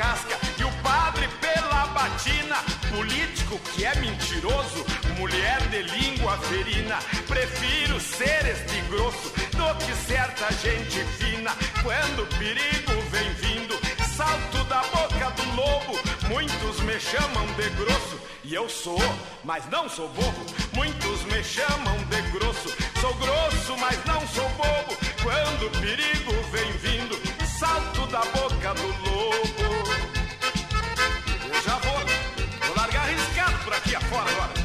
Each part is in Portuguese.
casca e o padre pela batina. Político que é mentiroso, mulher de língua ferina. Prefiro ser este grosso do que certa gente fina. Quando o perigo vem vindo, salto da boca do lobo. Muitos me chamam de grosso e eu sou, mas não sou bobo. Muitos me chamam de grosso, sou grosso, mas não sou bobo. Quando o perigo vem vindo, salto da boca do lobo. Aqui afora agora.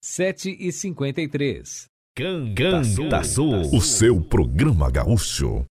Sete e cinquenta e três. Canta Sul, o seu programa gaúcho.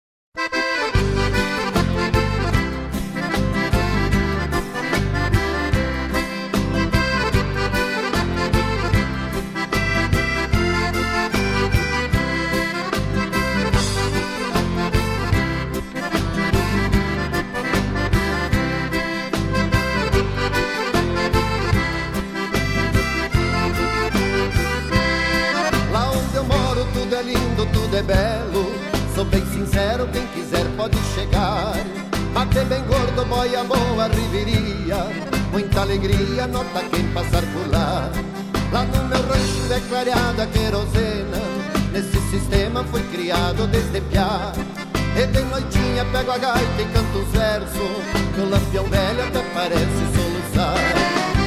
Alegria, nota quem passar por lá. Lá no meu rancho é clareada querosena. Nesse sistema fui criado desde piá. E de noitinha pego a gaita e canto os versos. Que o lampião velho até parece soluçar.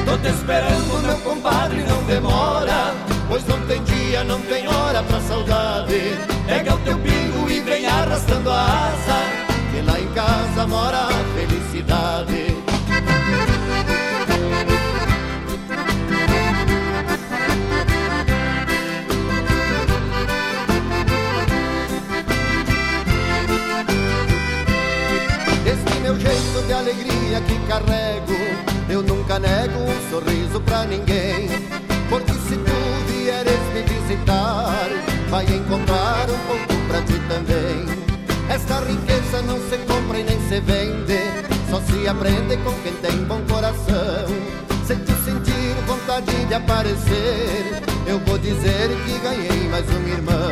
Tô te esperando, meu compadre, não demora. Pois não tem dia, não tem hora pra saudade. Pega o teu pingo e vem arrastando a asa. Que lá em casa mora a felicidade. Que carrego, eu nunca nego um sorriso pra ninguém. Porque se tu vieres me visitar, vai encontrar um pouco pra ti também. Esta riqueza não se compra e nem se vende, só se aprende com quem tem bom coração. Se tu sentir vontade de aparecer, eu vou dizer que ganhei mais um irmão.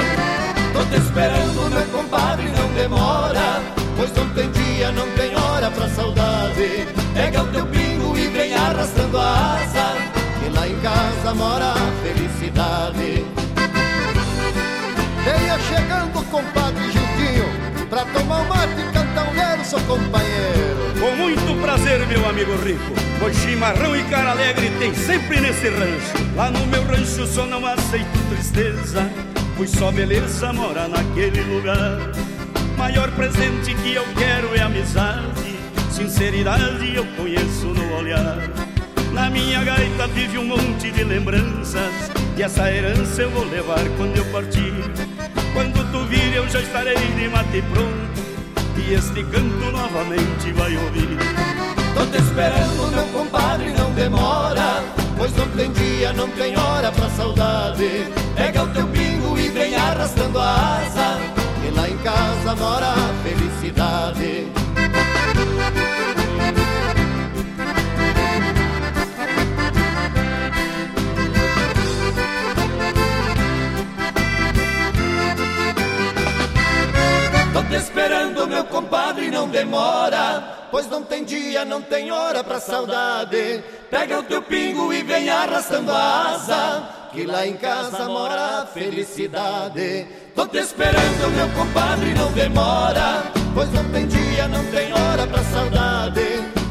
Tô te esperando, meu compadre, não demora, pois não tem dia, não tem hora pra saudade. Pega o teu pingo e vem arrastando a asa, que lá em casa mora a felicidade. Venha chegando, compadre Gildinho, pra tomar um mate e cantar um verso, companheiro. Com muito prazer, meu amigo rico, pois chimarrão e cara alegre tem sempre nesse rancho. Lá no meu rancho só não aceito tristeza, pois só beleza mora naquele lugar. Maior presente que eu quero é amizade, sinceridade eu conheço no olhar. Na minha gaita vive um monte de lembranças E essa herança eu vou levar quando eu partir. Quando tu vir eu já estarei de mate pronto E este canto novamente vai ouvir. Tô te esperando, meu compadre, não demora Pois não tem dia, não tem hora pra saudade. Pega o teu pingo e vem arrastando a asa Que lá em casa mora a felicidade Tô te esperando, meu compadre, não demora. Pois não tem dia, não tem hora pra saudade. Pega o teu pingo e vem arrastando a asa. Que lá em casa mora a felicidade. Tô te esperando, meu compadre, não demora. Pois não tem dia, não tem hora pra saudade.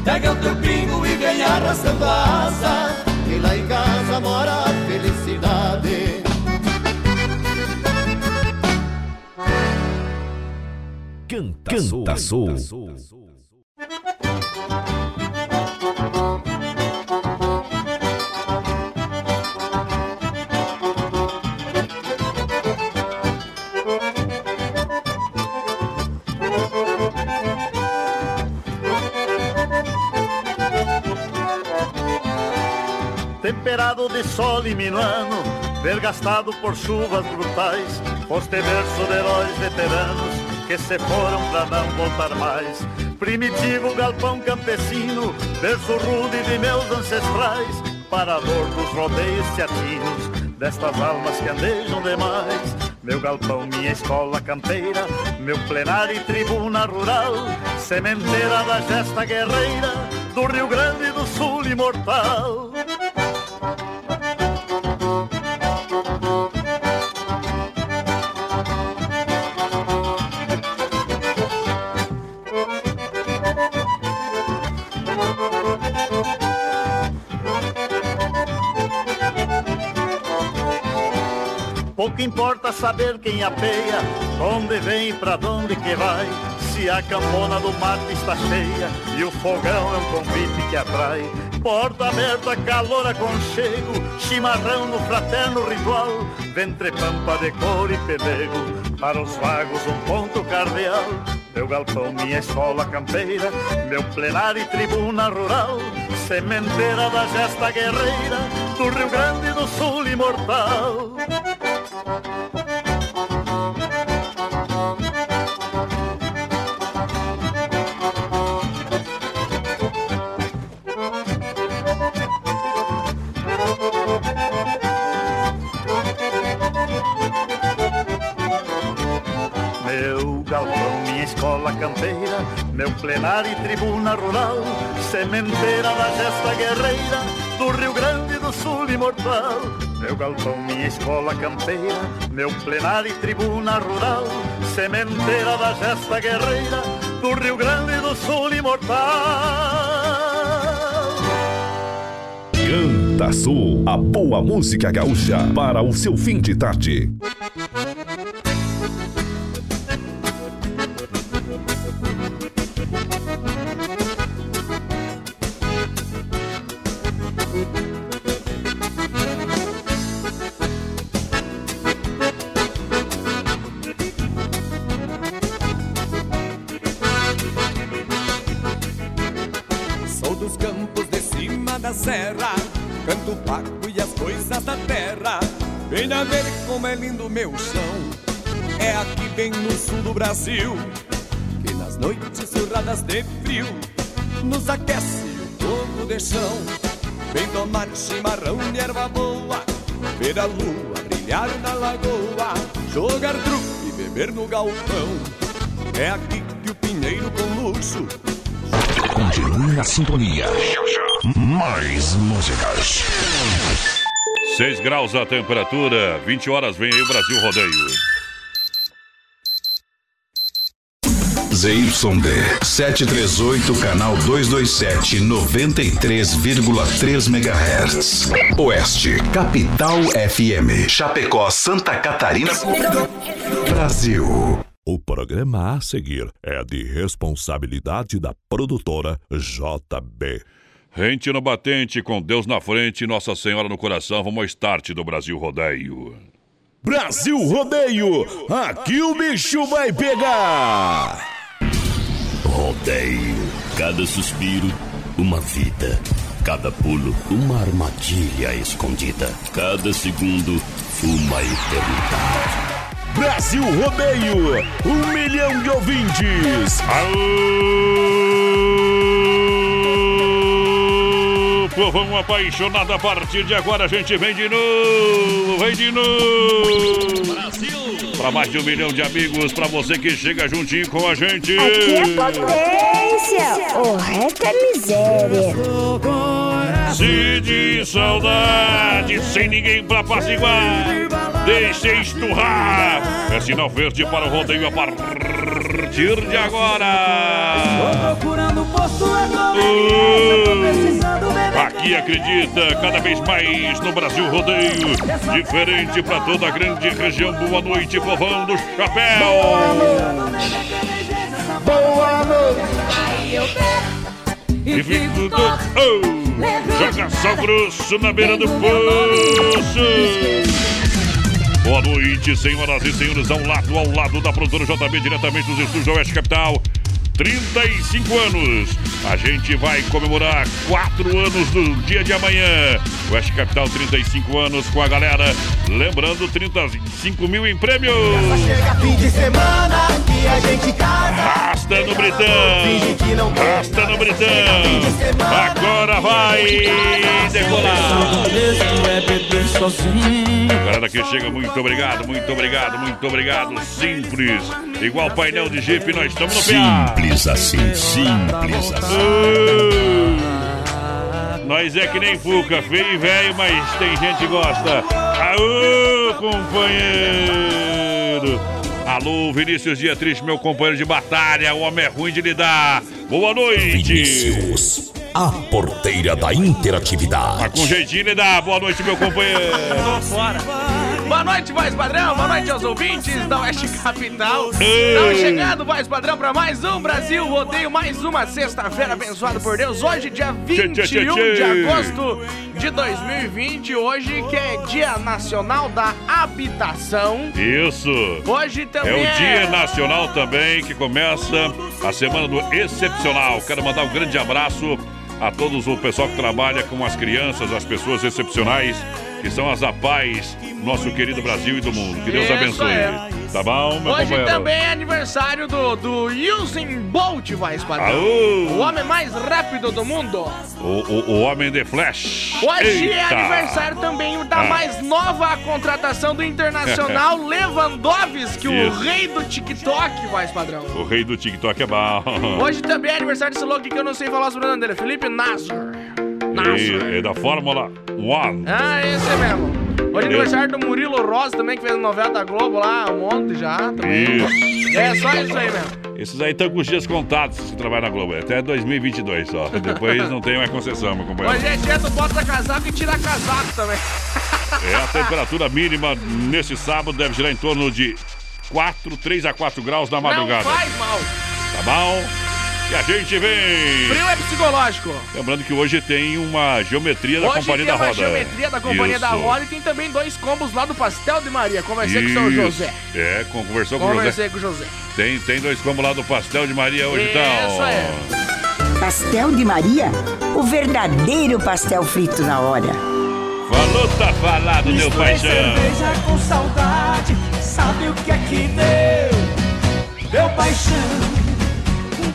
Pega o teu pingo e vem arrastando a asa. Que lá em casa mora a felicidade. Canta, Canta Sul. Temperado de sol e minuano, vergastado por chuvas brutais, foste de heróis veteranos que se foram pra não voltar mais. Primitivo galpão campesino, verso rude de meus ancestrais, parador dos rodeios teatinos, destas almas que andejam demais. meu galpão, minha escola campeira, meu plenário e tribuna rural, sementeira da gesta guerreira, do Rio Grande do Sul imortal. Pouco importa saber quem apeia, onde vem e pra onde que vai. Se a campona do mate está cheia e o fogão é um convite que atrai. Porta aberta, calor, aconchego, chimarrão no fraterno ritual. Ventre pampa de cor e pelego, para os vagos um ponto cardeal. Meu galpão, minha escola campeira, meu plenário e tribuna rural. Sementeira da gesta guerreira, do Rio Grande do Sul imortal. Meu galpão, minha escola campeira, meu plenário e tribuna rural, sementeira da gesta guerreira, do Rio Grande do Sul imortal. Meu galpão, minha escola campeira, meu plenário e tribuna rural, sementeira da gesta guerreira, do Rio Grande do Sul imortal. Canta Sul, a boa música gaúcha para o seu fim de tarde. Brasil que nas noites surradas de frio nos aquece o fogo de chão. Vem tomar chimarrão de erva boa, ver a lua brilhar na lagoa, jogar truque e beber no galpão. É aqui que o pinheiro com luxo Continue na sintonia. Mais músicas. 6 graus a temperatura, 20 horas vem aí o Brasil Rodeio. ZYD 738, canal 227, 93,3 MHz. Oeste, Capital FM. Chapecó, Santa Catarina. Brasil. O programa a seguir é de responsabilidade da produtora JB. Rente no batente, com Deus na frente, Nossa Senhora no coração, vamos ao start do Brasil Rodeio. Brasil Rodeio, aqui o bicho vai pegar. Rodeio. Cada suspiro, uma vida. Cada pulo, uma armadilha escondida. Cada segundo, uma eternidade. Brasil Rodeio, um milhão de ouvintes. Alô, povão apaixonado, a partir de agora a gente vem de novo, vem de novo. Brasil! Para mais de um milhão de amigos, para você que chega juntinho com a gente. Aqui é potência, o resto é miséria. Se de saudade, sem ninguém pra apaciguar, deixe esturrar. É sinal verde para o rodeio a partir de agora. procurando posto Aqui acredita cada vez mais no Brasil Rodeio. Diferente para toda a grande região. Boa noite, povão do chapéu. Boa noite. E fico do... Oh, joga sal grosso na beira do poço. Boa noite, senhoras e senhores, ao lado, ao lado da produtora JB, diretamente dos estúdios Oeste Capital. 35 anos. A gente vai comemorar 4 anos do dia de amanhã. Oeste Capital, 35 anos com a galera. Lembrando, 35 mil em prêmios. Chega fim de semana que a gente casa. Rasta no Britão. Rasta no Britão. Agora vai decolar. Sozinho. Galera que chega, muito obrigado, muito obrigado, muito obrigado. Simples. Igual painel de Jeep, nós estamos no PA. Simples assim, simples assim. Nós é que nem Fuca, feio e velho, mas tem gente que gosta. Aô, companheiro! Alô, Vinícius Dietrich, meu companheiro de batalha. O homem é ruim de lidar. Boa noite. Vinícius, a porteira da interatividade. Tá com jeitinho de lidar. Boa noite, meu companheiro. Tô fora. Boa noite, voz padrão. Boa noite aos ouvintes da Oeste Capital. Estamos chegando, voz padrão, para mais um Brasil Rodeio. Mais uma sexta-feira abençoada por Deus. Hoje, dia 21 Tchê, tchê, tchê. de agosto de 2020. Hoje, que é Dia Nacional da Habitação. Isso. Hoje É o Dia Nacional também que começa a semana do Excepcional. Quero mandar um grande abraço a todos o pessoal que trabalha com as crianças, as pessoas excepcionais, que são as APAES, nosso querido Brasil e do mundo. Que Deus Isso abençoe. Tá bom, meu Hoje companheiro? também é aniversário do, do Usain Bolt, padrão. Aô. O homem mais rápido do mundo. O, o, o Homem de Flash. Hoje é Eita. aniversário também da Ah. mais nova contratação do Internacional Lewandowski, o rei do TikTok, voz padrão. O rei do TikTok é bom. Hoje também é aniversário desse louco que eu não sei falar sobre o nome dele, Felipe Nasser. E, é da Fórmula One. Ah, esse mesmo. Hoje é aniversário do Murilo Rosa também, que fez novela da Globo lá um monte já também. Isso. É só isso aí mesmo. Esses aí estão com os dias contados que trabalham na Globo. Até 2022 só. Depois não tem mais concessão, meu companheiro. Hoje é dia tu bota casaco e tira casaco também. É, a temperatura mínima nesse sábado deve girar em torno de 4, 3 a 4 graus na madrugada. Não faz mal. Tá bom? E a gente vem. Frio é psicológico. Lembrando que hoje tem uma geometria da Hoje Companhia tem da uma Roda. geometria da Companhia da Isso. Roda e tem também dois combos lá do Pastel de Maria. Conversei com o seu Isso. José. É, con- conversou com o José. Conversei com o José. Tem, tem dois combos lá do Pastel de Maria hoje, Isso então. é. Pastel de Maria? O verdadeiro pastel frito na hora. Falou, tá falado, meu paixão. cerveja com saudade, sabe o que é que deu? Deu paixão,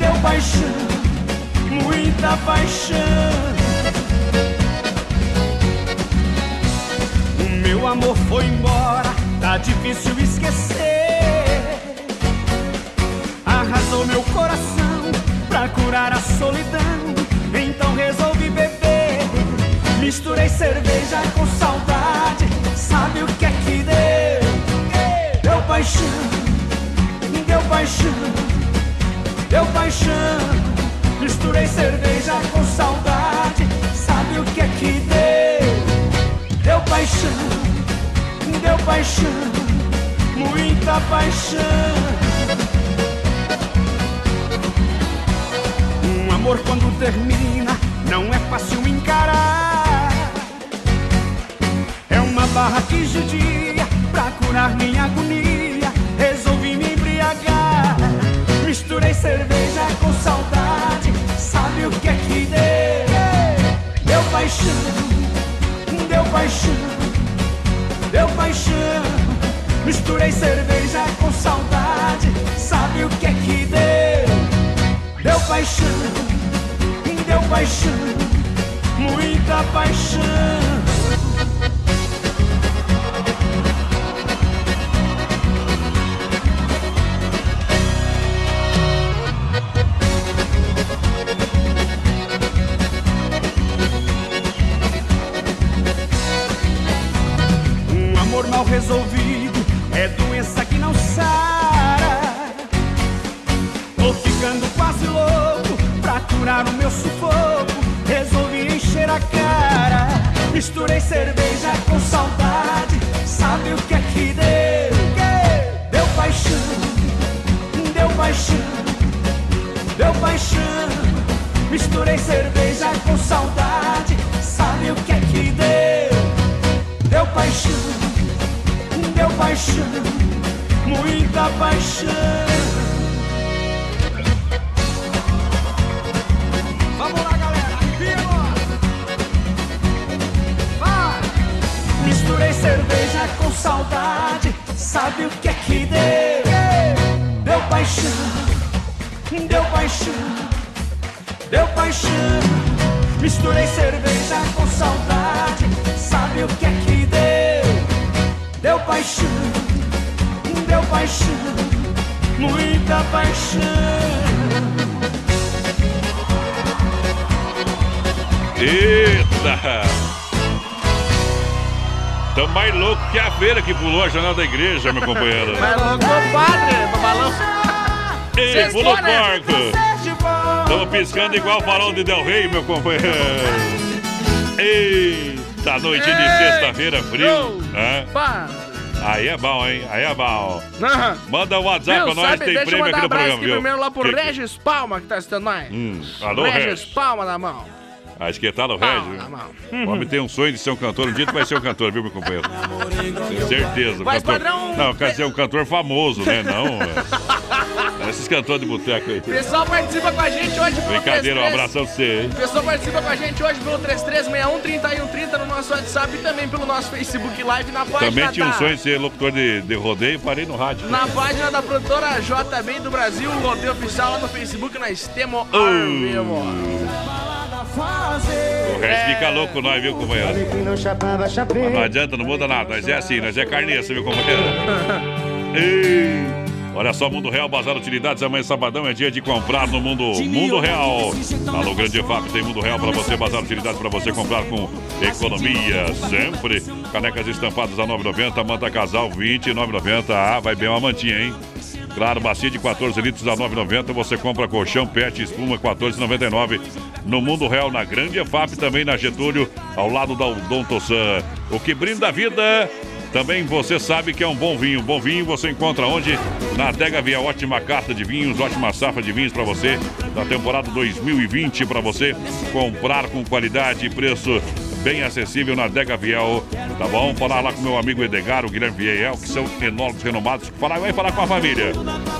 deu paixão, muita paixão. O meu amor foi embora, tá difícil esquecer. Arrasou meu coração pra curar a solidão, então resolvi beber. Misturei cerveja com saudade, sabe o que é que deu? Deu paixão, deu paixão, deu paixão. Misturei cerveja com saudade, sabe o que é que deu? Deu paixão, deu paixão, muita paixão. Um amor quando termina não é fácil encarar. É uma barra que judia pra curar minha agonia. Resolvi me. Misturei cerveja com saudade. Sabe o que é que deu? Deu paixão, deu paixão, deu paixão. Misturei cerveja com saudade. Sabe o que é que deu? Deu paixão, deu paixão, muita paixão. Amor paixão, muita paixão. Vamos lá, galera, arrepia. Vai! Misturei cerveja com saudade, sabe o que é que deu? Deu paixão, deu paixão, deu paixão. Misturei cerveja com saudade, sabe o que é que? Paixão, deu paixão, muita paixão. Eita! Tão mais louco que a feira que pulou a janela da igreja, meu companheiro. Mais louco que o padre, babalão. Ei, pulou né? porco! Tamo piscando igual o farol de Del Rey, meu companheiro. Eita, noite de Ei, sexta-feira, frio. Padre. Aí é bom, hein? Aí é bom. Aham. Manda o WhatsApp Viu, pra nós, sabe, tem deixa eu prêmio mandar aqui um no abraço programa, aqui viu? primeiro lá pro Que- Regis Palma, que tá assistindo nós. Hum, alô, Regis Regis. Palma na mão. Acho que tá no Palma Regis. na mão. O homem tem um sonho de ser um cantor. Um dia tu vai ser um cantor, viu, meu companheiro? Tenho certeza. um Mas, cantor... padrão- Não, quer dizer um cantor famoso, né? Não. é. Esses cantores de boteco aí. Pessoal participa com a gente hoje pelo Brincadeira, um 33. abração pra você, hein? Pessoal participa com a gente hoje pelo 3361-3130 no nosso WhatsApp e também pelo nosso Facebook Live na página Também tinha um da... sonho de ser locutor de, de rodeio e parei no rádio. Na página da produtora JB do Brasil, o rodeio oficial lá no Facebook, nós temos Oh. vivo. O resto fica louco nós, viu, companheiro? Mas não adianta, não muda nada. Nós é assim, nós é carniça, viu, companheiro? Ei, Olha só, Mundo Real, Bazar Utilidades, amanhã sabadão é dia de comprar no Mundo, mundo Real. Alô, Grande FAP, tem Mundo Real para você, Bazar Utilidades para você comprar com economia, sempre. Canecas estampadas a 9,90, manta casal 29,90. Ah, vai bem uma mantinha, hein? Claro, bacia de 14 litros a 9,90. Você compra colchão, pet, espuma 14,99. No Mundo Real, na Grande EFAP, também na Getúlio, ao lado da Odontosan. O que brinda a vida. Também você sabe que é um bom vinho. Bom vinho você encontra onde? Na Adega Via. Ótima carta de vinhos, ótima safra de vinhos para você. Da temporada 2020 para você comprar com qualidade e preço bem acessível na Adega Viel, tá bom? Falar lá com meu amigo Edgar, o Guilherme Viel, que são enólogos renomados. Falar, vai falar com a família.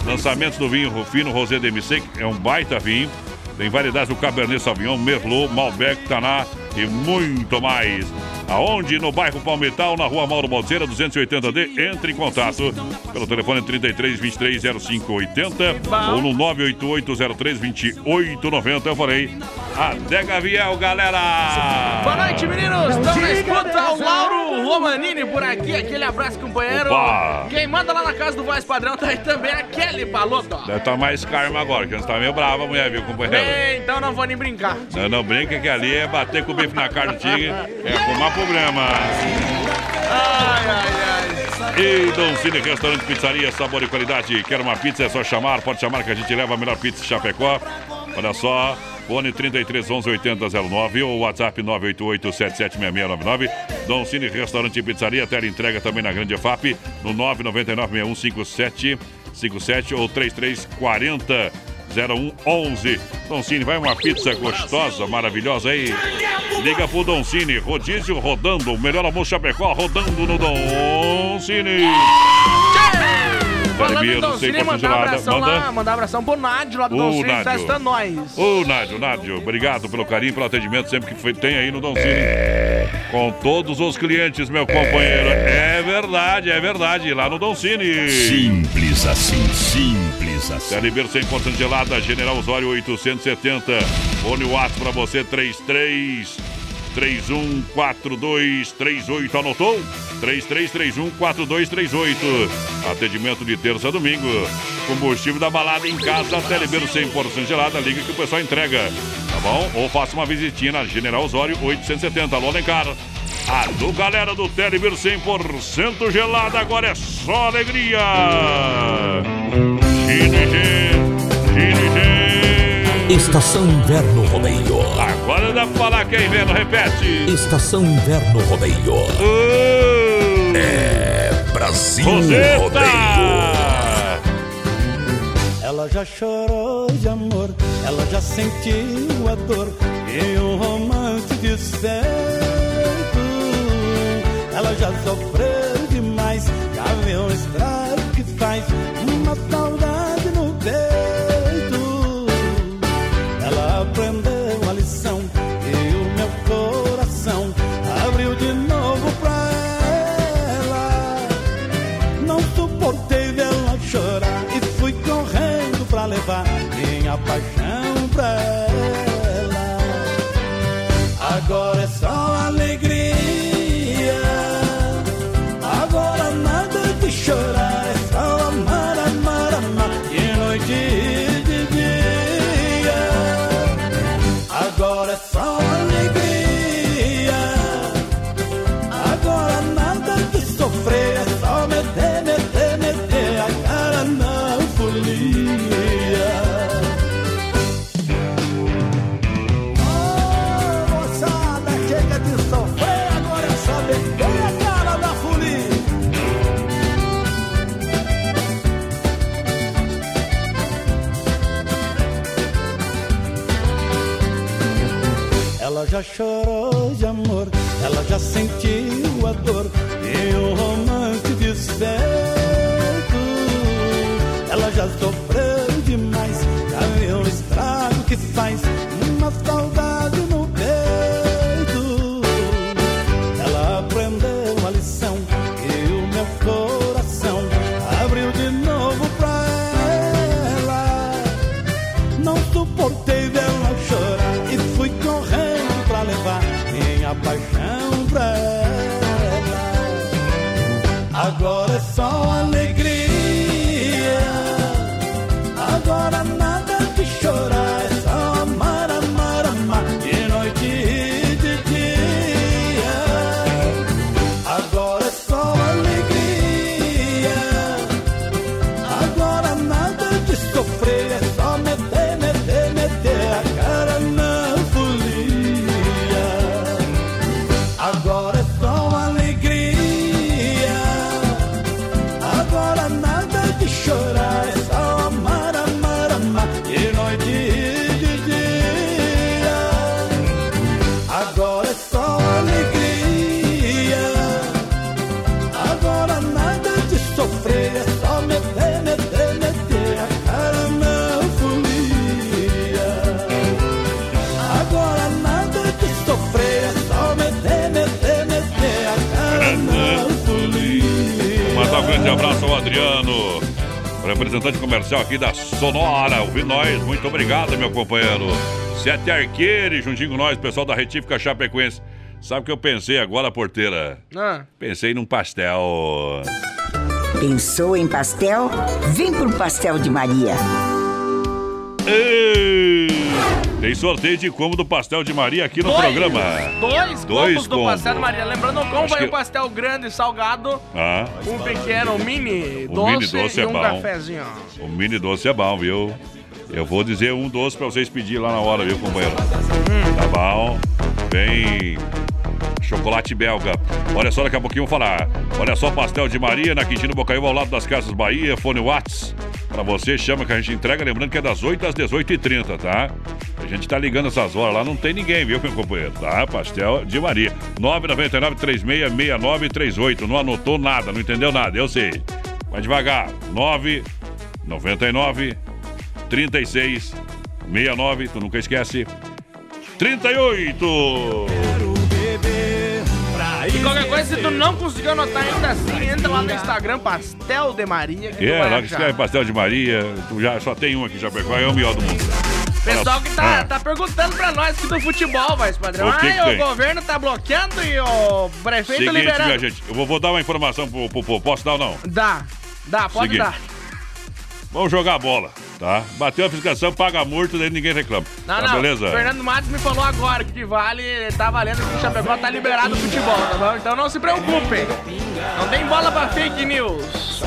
Lançamentos do vinho Rufino Rosé DMC, que é um baita vinho. Tem variedades do Cabernet Sauvignon, Merlot, Malbec, Taná e muito mais. Aonde? No bairro Palmital, na rua Mauro Balseira, 280D. Entre em contato pelo telefone 33 23 05 80 ou no 988 03 28 90. Eu falei, Adega Viel, galera! Boa noite, meninos! Estamos na escuta, o Lauro Romanini por aqui, aquele abraço, companheiro. Opa! Quem manda lá na casa do voz padrão tá aí também a Kelly Paloto. Deve estar mais karma agora, que antes tá meio brava a mulher, viu, companheiro? Bem, então não vou nem brincar. Não, não brinca que ali é bater com o bife na carne do tigre, é arrumar problema. Ai, ai, ai. E Dom Cine Restaurante Pizzaria, sabor e qualidade. Quer uma pizza? É só chamar, pode chamar que a gente leva a melhor pizza de Chapecó. Olha só, fone 33 11 80 09 ou WhatsApp 988 776699. Dom Cine Restaurante e Pizzaria, tela entrega também na Grande FAP no 999 6157 57 ou 3340 0111. Don Cine, vai uma pizza gostosa, maravilhosa aí. Liga pro Don Cine, rodízio rodando, o melhor almoço Chapecó rodando no Don Cine. Falando em Ribeiro, Dom Cine, 100% mandar um abração Manda. lá, mandar um abração pro Nádio lá do Cine, que tá Nádio. assistindo nós. Ô, Nádio, Nádio, obrigado pelo carinho, pelo atendimento sempre que foi- tem aí no Don Cine. Com todos os clientes, meu companheiro. É verdade, é verdade, lá no Don Cine. Simples assim, simples Ribeiro 100% gelada, General Osório 870. Fone WhatsApp pra você, 33 314238. Anotou? 33314238. Atendimento de terça a domingo. Combustível da balada em casa, Telebero 100% gelada. Liga que o pessoal entrega. Tá bom? Ou faça uma visitinha na General Osório 870. Alô, Alencar. Alô, galera do Telebero 100% gelada. Agora é só alegria. Estação Inverno Rodeio. Agora dá pra falar que é inverno, repete. Estação Inverno Rodeio. É Brasil Roseta! Rodeio. Ela já chorou de amor, ela já sentiu a dor e um romance de certo. Ela já sofreu demais, já viu o já chorou de amor, ela já sentiu a dor e o romance desfeito. Ela já sofreu representante comercial aqui da Sonora, ouvindo nós. Muito obrigado, meu companheiro. Sete Arqueires, juntinho com nós, pessoal da Retífica Chapecoense. Sabe o que eu pensei agora, porteira? Ah. Pensei num pastel. Pensou em pastel? Vem pro Pastel de Maria. Ei! Tem sorteio de combo do pastel de Maria aqui no Dois. programa. Dois, combos do combos. pastel de Maria. Lembrando, o combo é um pastel grande, salgado, Ah, um pequeno, um mini O doce, mini doce e é um bom. cafezinho. o mini doce é bom, viu? Eu vou dizer um doce pra vocês pedirem lá na hora, viu, companheiro? Tá bom? Vem chocolate belga. Olha só, daqui a pouquinho eu vou falar. Olha só, pastel de Maria na Quintino Bocaiúva, ao lado das Casas Bahia, fone Whats. Pra você, chama que a gente entrega, lembrando que é das 8 às 18h30, tá? A gente tá ligando essas horas lá, não tem ninguém, viu, meu companheiro? Tá? Pastel de Maria. 999 366938 Não anotou nada, não entendeu nada, eu sei. Vai devagar. 999 36 69, tu nunca esquece. 38! Qualquer coisa, se tu não conseguiu anotar ainda assim, entra lá no Instagram, Pastel de Maria. Que É, lá que escreve pastel de Maria, tu já só tem um aqui, já pegou, é o melhor do mundo. Pessoal que tá, Ah. tá perguntando pra nós aqui do futebol, vai, padrão. O que que Ai, tem? o governo tá bloqueando e o prefeito Seguinte, liberando. minha gente, eu vou, vou dar uma informação pro, pro, pro- Posso dar ou não? Dá, dá, pode Seguinte. dar. Vamos jogar bola, tá? Bateu a fiscalização, paga a multa, daí ninguém reclama. Não, tá não. beleza? Fernando Matos me falou agora que vale, tá valendo que o Chapecó tá liberado o futebol, tá bom? Então não se preocupem. Não tem bola pra fake news.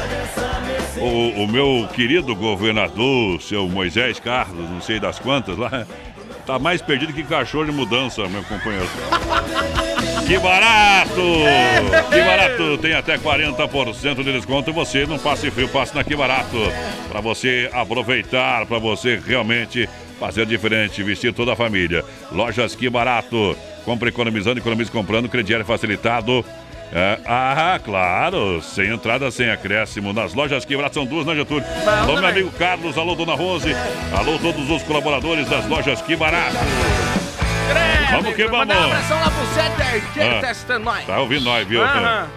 O, o meu querido governador, seu Moisés Carlos, não sei das quantas lá, tá mais perdido que cachorro de mudança, meu companheiro. Que barato! Que barato! Tem até 40% de desconto e você não passe frio, passe na Que Barato. Pra você aproveitar, pra você realmente fazer diferente, vestir toda a família. Lojas Que Barato. Compre economizando, economize comprando, crediário facilitado. É, ah, claro, sem entrada, sem acréscimo. Nas lojas Que Barato são duas, né, Getúlio? Alô, meu amigo Carlos, alô, dona Rose, alô, todos os colaboradores das lojas Que Barato. Vamos que vamos. Mandar um abração lá pro Ah. testando nós. Tá ouvindo nós, viu? Aham.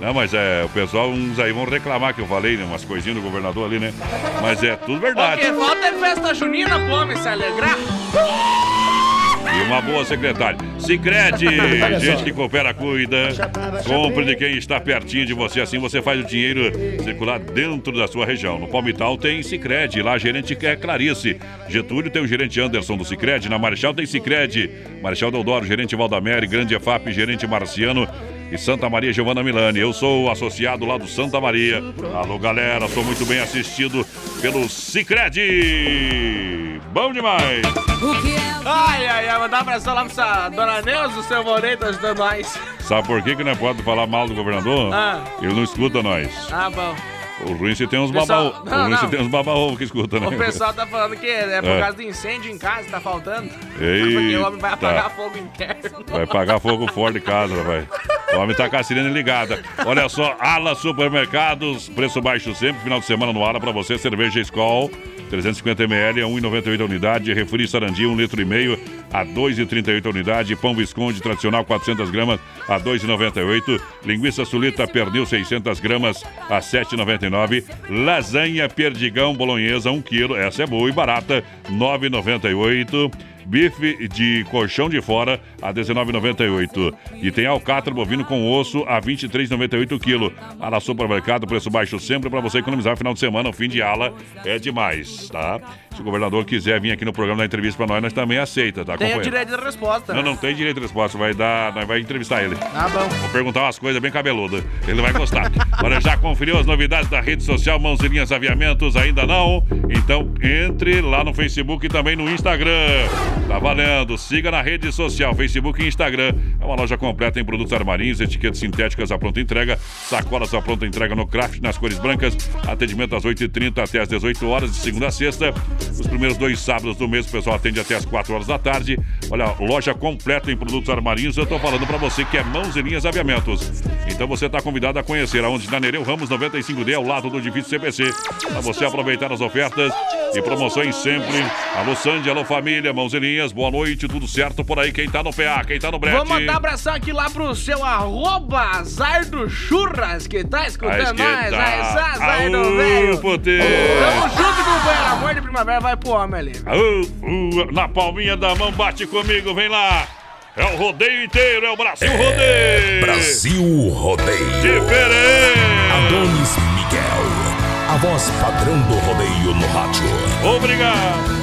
Não, mas é, o pessoal, uns aí vão reclamar que eu falei, né? Umas coisinhas do governador ali, né? Mas é tudo verdade. que falta é festa junina pro homem se alegrar. E uma boa secretária. Sicredi gente que coopera, cuida. Compre de quem está pertinho de você, assim você faz o dinheiro circular dentro da sua região. No Palmital tem Sicredi lá a gerente é Clarice. Getúlio tem o gerente Anderson do Sicredi na Marechal tem Sicredi Marechal Deodoro, gerente Valdamere, Grande EFAP, gerente Marciano e Santa Maria Giovana Milani. Eu sou o associado lá do Santa Maria. Alô, galera, sou muito bem assistido pelo Sicredi. Bom demais! Ai, ai, ai, mandar um abração lá pra dona Neuza, o seu Moreira, ajudando nós. Sabe por que, que não pode falar mal do governador? Ah. Ele não escuta nós. Ah, bom. O ruim se tem uns Pessoal. O ruim se tem uns baba-ovo que escuta, né? O pessoal tá falando que é por É. causa do incêndio em casa, tá faltando. Eita. Porque o homem vai apagar fogo interno. Vai pagar fogo fora de casa, vai. O homem tá com a sirene ligada. Olha só, Ala Supermercados, preço baixo sempre, final de semana no Ala pra você, cerveja Skol, 350ml a 1,98 a unidade, refri Sarandi, 1 litro e meio a 2,38 a unidade, pão Visconde tradicional 400 gramas a 2,98, linguiça sulita pernil 600 gramas a 7,99, lasanha perdigão bolonhesa 1 quilo, essa é boa e barata, 9,98. Bife de colchão de fora a R$ 19,98. E tem alcatra bovino com osso a R$ 23,98 quilo. Ala Supermercado, preço baixo sempre para você economizar final de semana. O fim de ala é demais, tá? Se o governador quiser vir aqui no programa dar entrevista para nós, nós também aceita, tá? Tem direito de resposta. Não, né? não tem direito de resposta. Vai dar, nós vai entrevistar ele. Tá bom. Vou perguntar umas coisas bem cabeludas. Ele vai gostar. Olha, já conferiu as novidades da rede social Mãozinhas Aviamentos? Ainda não? Então entre lá no Facebook e também no Instagram. Tá valendo. Siga na rede social, Facebook e Instagram. É uma loja completa em produtos armarinhos, etiquetas sintéticas à pronta entrega, sacolas à pronta entrega no craft, nas cores brancas. Atendimento às 8h30 até às 18 horas, de segunda a sexta. Os primeiros dois sábados do mês, o pessoal atende até às 4 horas da tarde. Olha, loja completa em produtos armarinhos. Eu tô falando pra você que é Mãos e Linhas Aviamentos. Então você tá convidado a conhecer aonde na Nereu Ramos 95D, ao lado do edifício CPC. Pra você aproveitar as ofertas e promoções sempre. Alô, Sandy, alô, família, Mãos Linhas, boa noite, tudo certo por aí? Quem tá no PA, quem tá no brete? Vou mandar abração aqui lá pro seu arroba Zardo Churras, que tá escutando Vai nós. esquentar. Aí, Zá, Zardo, Aô, velho. poder. Tamo junto, companheiro. Amor de primavera vai pro homem ali. Aô, na palminha da mão, bate comigo, vem lá. É o rodeio inteiro, é o Brasil Rodeio. Brasil Rodeio. Diferente. Adonis Miguel. A voz padrão do rodeio no rádio. Obrigado.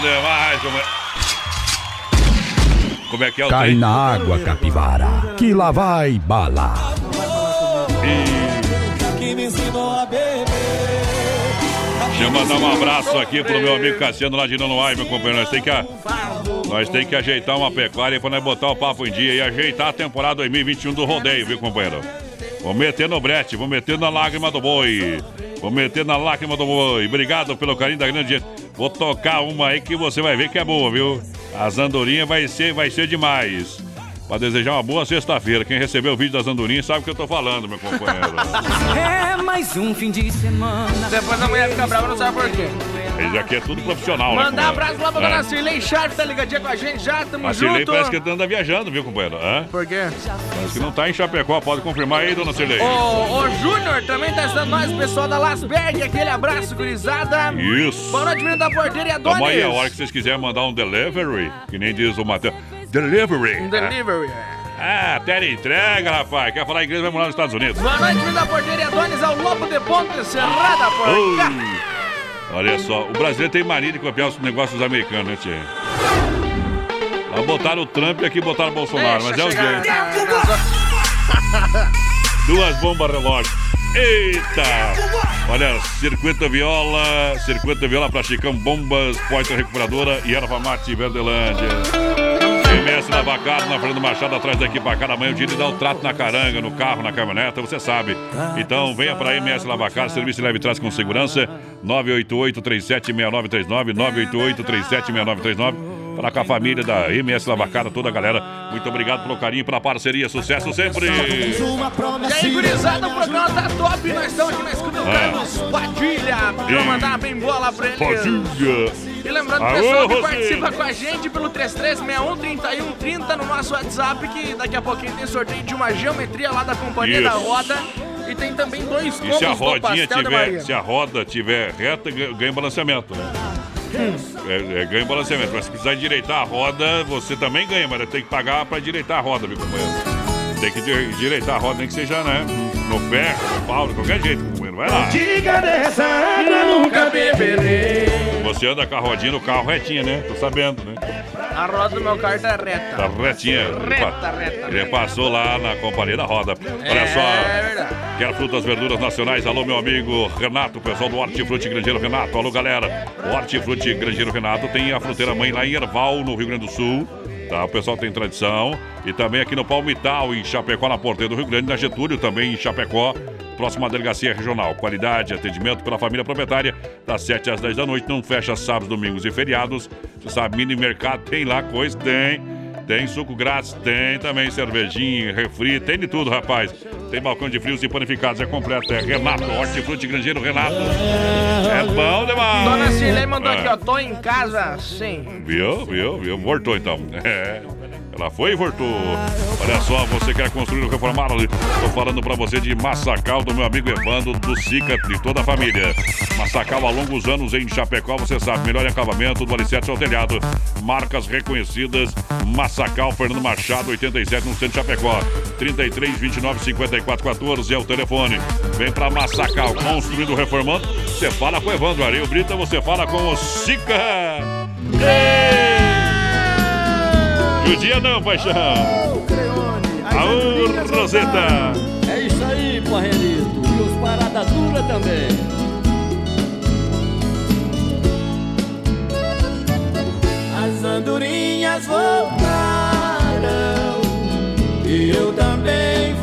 Demais, como é... Como é que é o Cai trem? na água, capivara, que lá vai bala. Que me ensinou a beber. Deixa eu mandar um abraço aqui pro meu amigo Cassiano lá de Nonoai, meu companheiro. Nós tem que, a- nós tem que ajeitar uma pecuária pra nós botar o papo em dia e ajeitar a temporada 2021 do rodeio, viu, companheiro? Vou meter no brete, vou meter na lágrima do boi. Vou meter na lágrima do boi. Obrigado pelo carinho da grande gente. Vou tocar uma aí que você vai ver que é boa, viu? As andorinhas vai ser, vai ser demais. Pra desejar uma boa sexta-feira. Quem recebeu o vídeo das andorinhas sabe o que eu tô falando, meu companheiro. É mais um fim de semana. Depois a mulher fica brava, não sabe por quê. Isso aqui é tudo profissional, né? Mandar um companheiro? abraço lá pra É. dona Cirlei Sharp, tá ligadinha com a gente já, tamo A Cirlei junto. parece que anda viajando, viu, companheiro? Hã? Por quê? Parece que não tá em Chapecó, pode confirmar aí, dona Cirlei. O, o Júnior também tá ajudando nós, pessoal da Lasberg. Aquele abraço, gurizada. Isso. Boa noite, menino da porteira e Adonis. Tamo aí a hora que vocês quiserem mandar um delivery, que nem diz o Matheus. Delivery. Um delivery. Ah, até entrega, rapaz. Quer falar inglês, vai morar nos Estados Unidos. Boa noite, menino da porteira Adonis, ao Lobo de Ponte Serrada, por Ui. cá. Olha só, o brasileiro tem mania de copiar os negócios americanos, né, Tchê? Lá botaram o Trump e aqui botaram o Bolsonaro, mas é o jeito. Duas bombas relógio. Eita! Olha, Circuito Viola, Circuito Viola pra Chicão, Bombas, Poitra Recuperadora e Erva Mate Verdelândia. MS Lavacar, na Fernando Machado, atrás daqui pra cá, amanhã o dia de dar o trato na caranga, no carro, na caminhoneta, você sabe. Então venha pra MS Lavacar, serviço leve e traz com segurança, 988-376939, 988-376939. Para com a família da MS Lavacar, toda a galera. Muito obrigado pelo carinho, pela parceria. Sucesso sempre! E aí, gurizada, o programa tá top. Nós estamos aqui na escuta do Ah. Carlos Padilha. Sim. mandar bem bola pra eles. Padilha! E lembrando o pessoal que participa com a gente pelo 3361-3130 no nosso WhatsApp, que daqui a pouquinho tem sorteio de uma geometria lá da Companhia Isso. da Roda. E tem também dois E combos se a do rodinha tiver, se a roda tiver reta, ganha balanceamento, né? É, é, ganha balanceamento. Mas se precisar endireitar a roda, você também ganha, mas tem que pagar pra endireitar a roda, viu, companheiro? Tem que di- endireitar a roda, nem que seja, né? No ferro, no pau, de qualquer jeito, companheiro. Vai lá. Diga dessa água, nunca beberei. Você anda com a rodinha no carro retinha, né? Tô sabendo, né? A roda do meu carro tá reta. Tá retinha. Reta, reta, Ele passou lá na companhia da roda. Olha É só. verdade. Quer frutas, verduras nacionais? Alô, meu amigo Renato, pessoal do Hortifruti Grangeiro Renato. Alô, galera. O Hortifruti Grangeiro Renato tem a fruteira mãe lá em Erval, no Rio Grande do Sul. Tá, o pessoal tem tradição. E também aqui no Palmital, em Chapecó, na Porteira do Rio Grande, na Getúlio, também em Chapecó. Próxima delegacia regional. Qualidade, atendimento pela família proprietária, das 7 às 10 da noite. Não fecha sábados, domingos e feriados. Você sabe, mini mercado tem lá coisa? Tem. Tem suco grátis, tem também cervejinha, refri, tem de tudo, rapaz. Tem balcão de frios e panificados, é completo. É Renato, Hortifruti Grangeiro Renato. É bom demais. Dona Cirlei mandou É. aqui, ó. Tô em casa, sim. Viu, viu, viu? Voltou então. É. Ela foi e voltou. Olha só, você quer construir ou reformar? Tô falando pra você de Massacal, do meu amigo Evandro, do Sica, de toda a família. Massacal há longos anos em Chapecó, você sabe, melhor acabamento do alicerce ao telhado. Marcas reconhecidas, Massacal, Fernando Machado, 87, no centro de Chapecó. 33, 29, 54, 14 é o telefone. Vem pra Massacal, construindo, reformando. Você fala com o Evandro Areio Brita, você fala com o Sica. Judia não, paixão. Aô, Roseta. É isso aí, Porrelito. E os parada dura também. As andorinhas voltaram e eu também.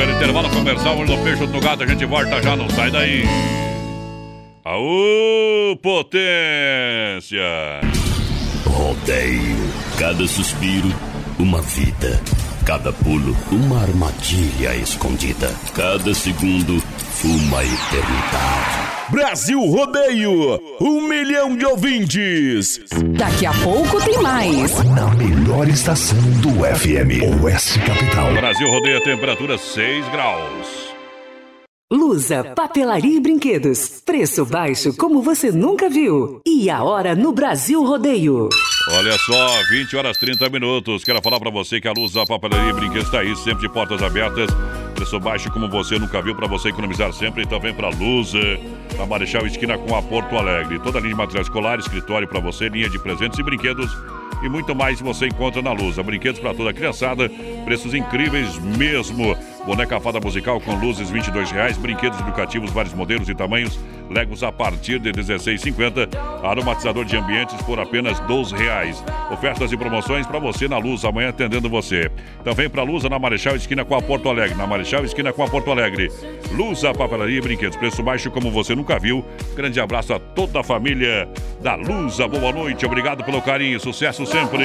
Companheiro. Intervalo comercial, olho no peixe, no gato, a gente volta já, não sai daí. Aô, potência! Rodeio. Cada suspiro, uma vida. Cada pulo, uma armadilha escondida. Cada segundo, uma eternidade. Brasil Rodeio, um milhão de ouvintes. Daqui a pouco tem mais. Na melhor estação do FM, Oeste Capital. Brasil rodeia temperatura 6 graus. Lusa, papelaria e brinquedos. Preço baixo como você nunca viu. E a hora no Brasil Rodeio. Olha só, 20 horas 30 minutos. Quero falar pra você que a luz da papelaria e brinquedos está aí, sempre de portas abertas. Preço baixo como você nunca viu, pra você economizar sempre. Então vem pra Luz, na Marechal Esquina com a Porto Alegre. Toda a linha de material escolar, escritório pra você, linha de presentes e brinquedos. E muito mais você encontra na Luz. Brinquedos pra toda a criançada, preços incríveis mesmo. Boneca fada musical com luzes 22 reais, brinquedos educativos, vários modelos e tamanhos, Legos a partir de R$ 16,50, aromatizador de ambientes por apenas 12 reais. Ofertas e promoções para você na Luz, amanhã atendendo você. Vem pra Luz na Marechal Esquina com a Porto Alegre, na Marechal Esquina com a Porto Alegre. Luz, a papelaria e brinquedos, preço baixo como você nunca viu. Grande abraço a toda a família da Lusa, boa noite, obrigado pelo carinho, sucesso sempre.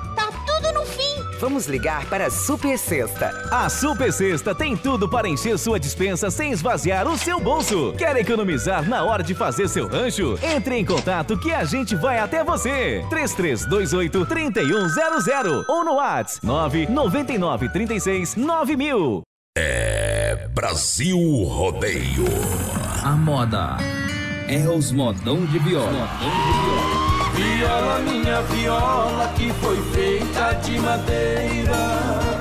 Vamos ligar para a Super Sexta. A Super Sexta tem tudo para encher sua dispensa sem esvaziar o seu bolso. Quer economizar na hora de fazer seu rancho? Entre em contato que a gente vai até você. 3328 3100 ou no WhatsApp 999 36 9000. É Brasil Rodeio. A moda é os modão de viola. Viola, minha viola, que foi feita de madeira.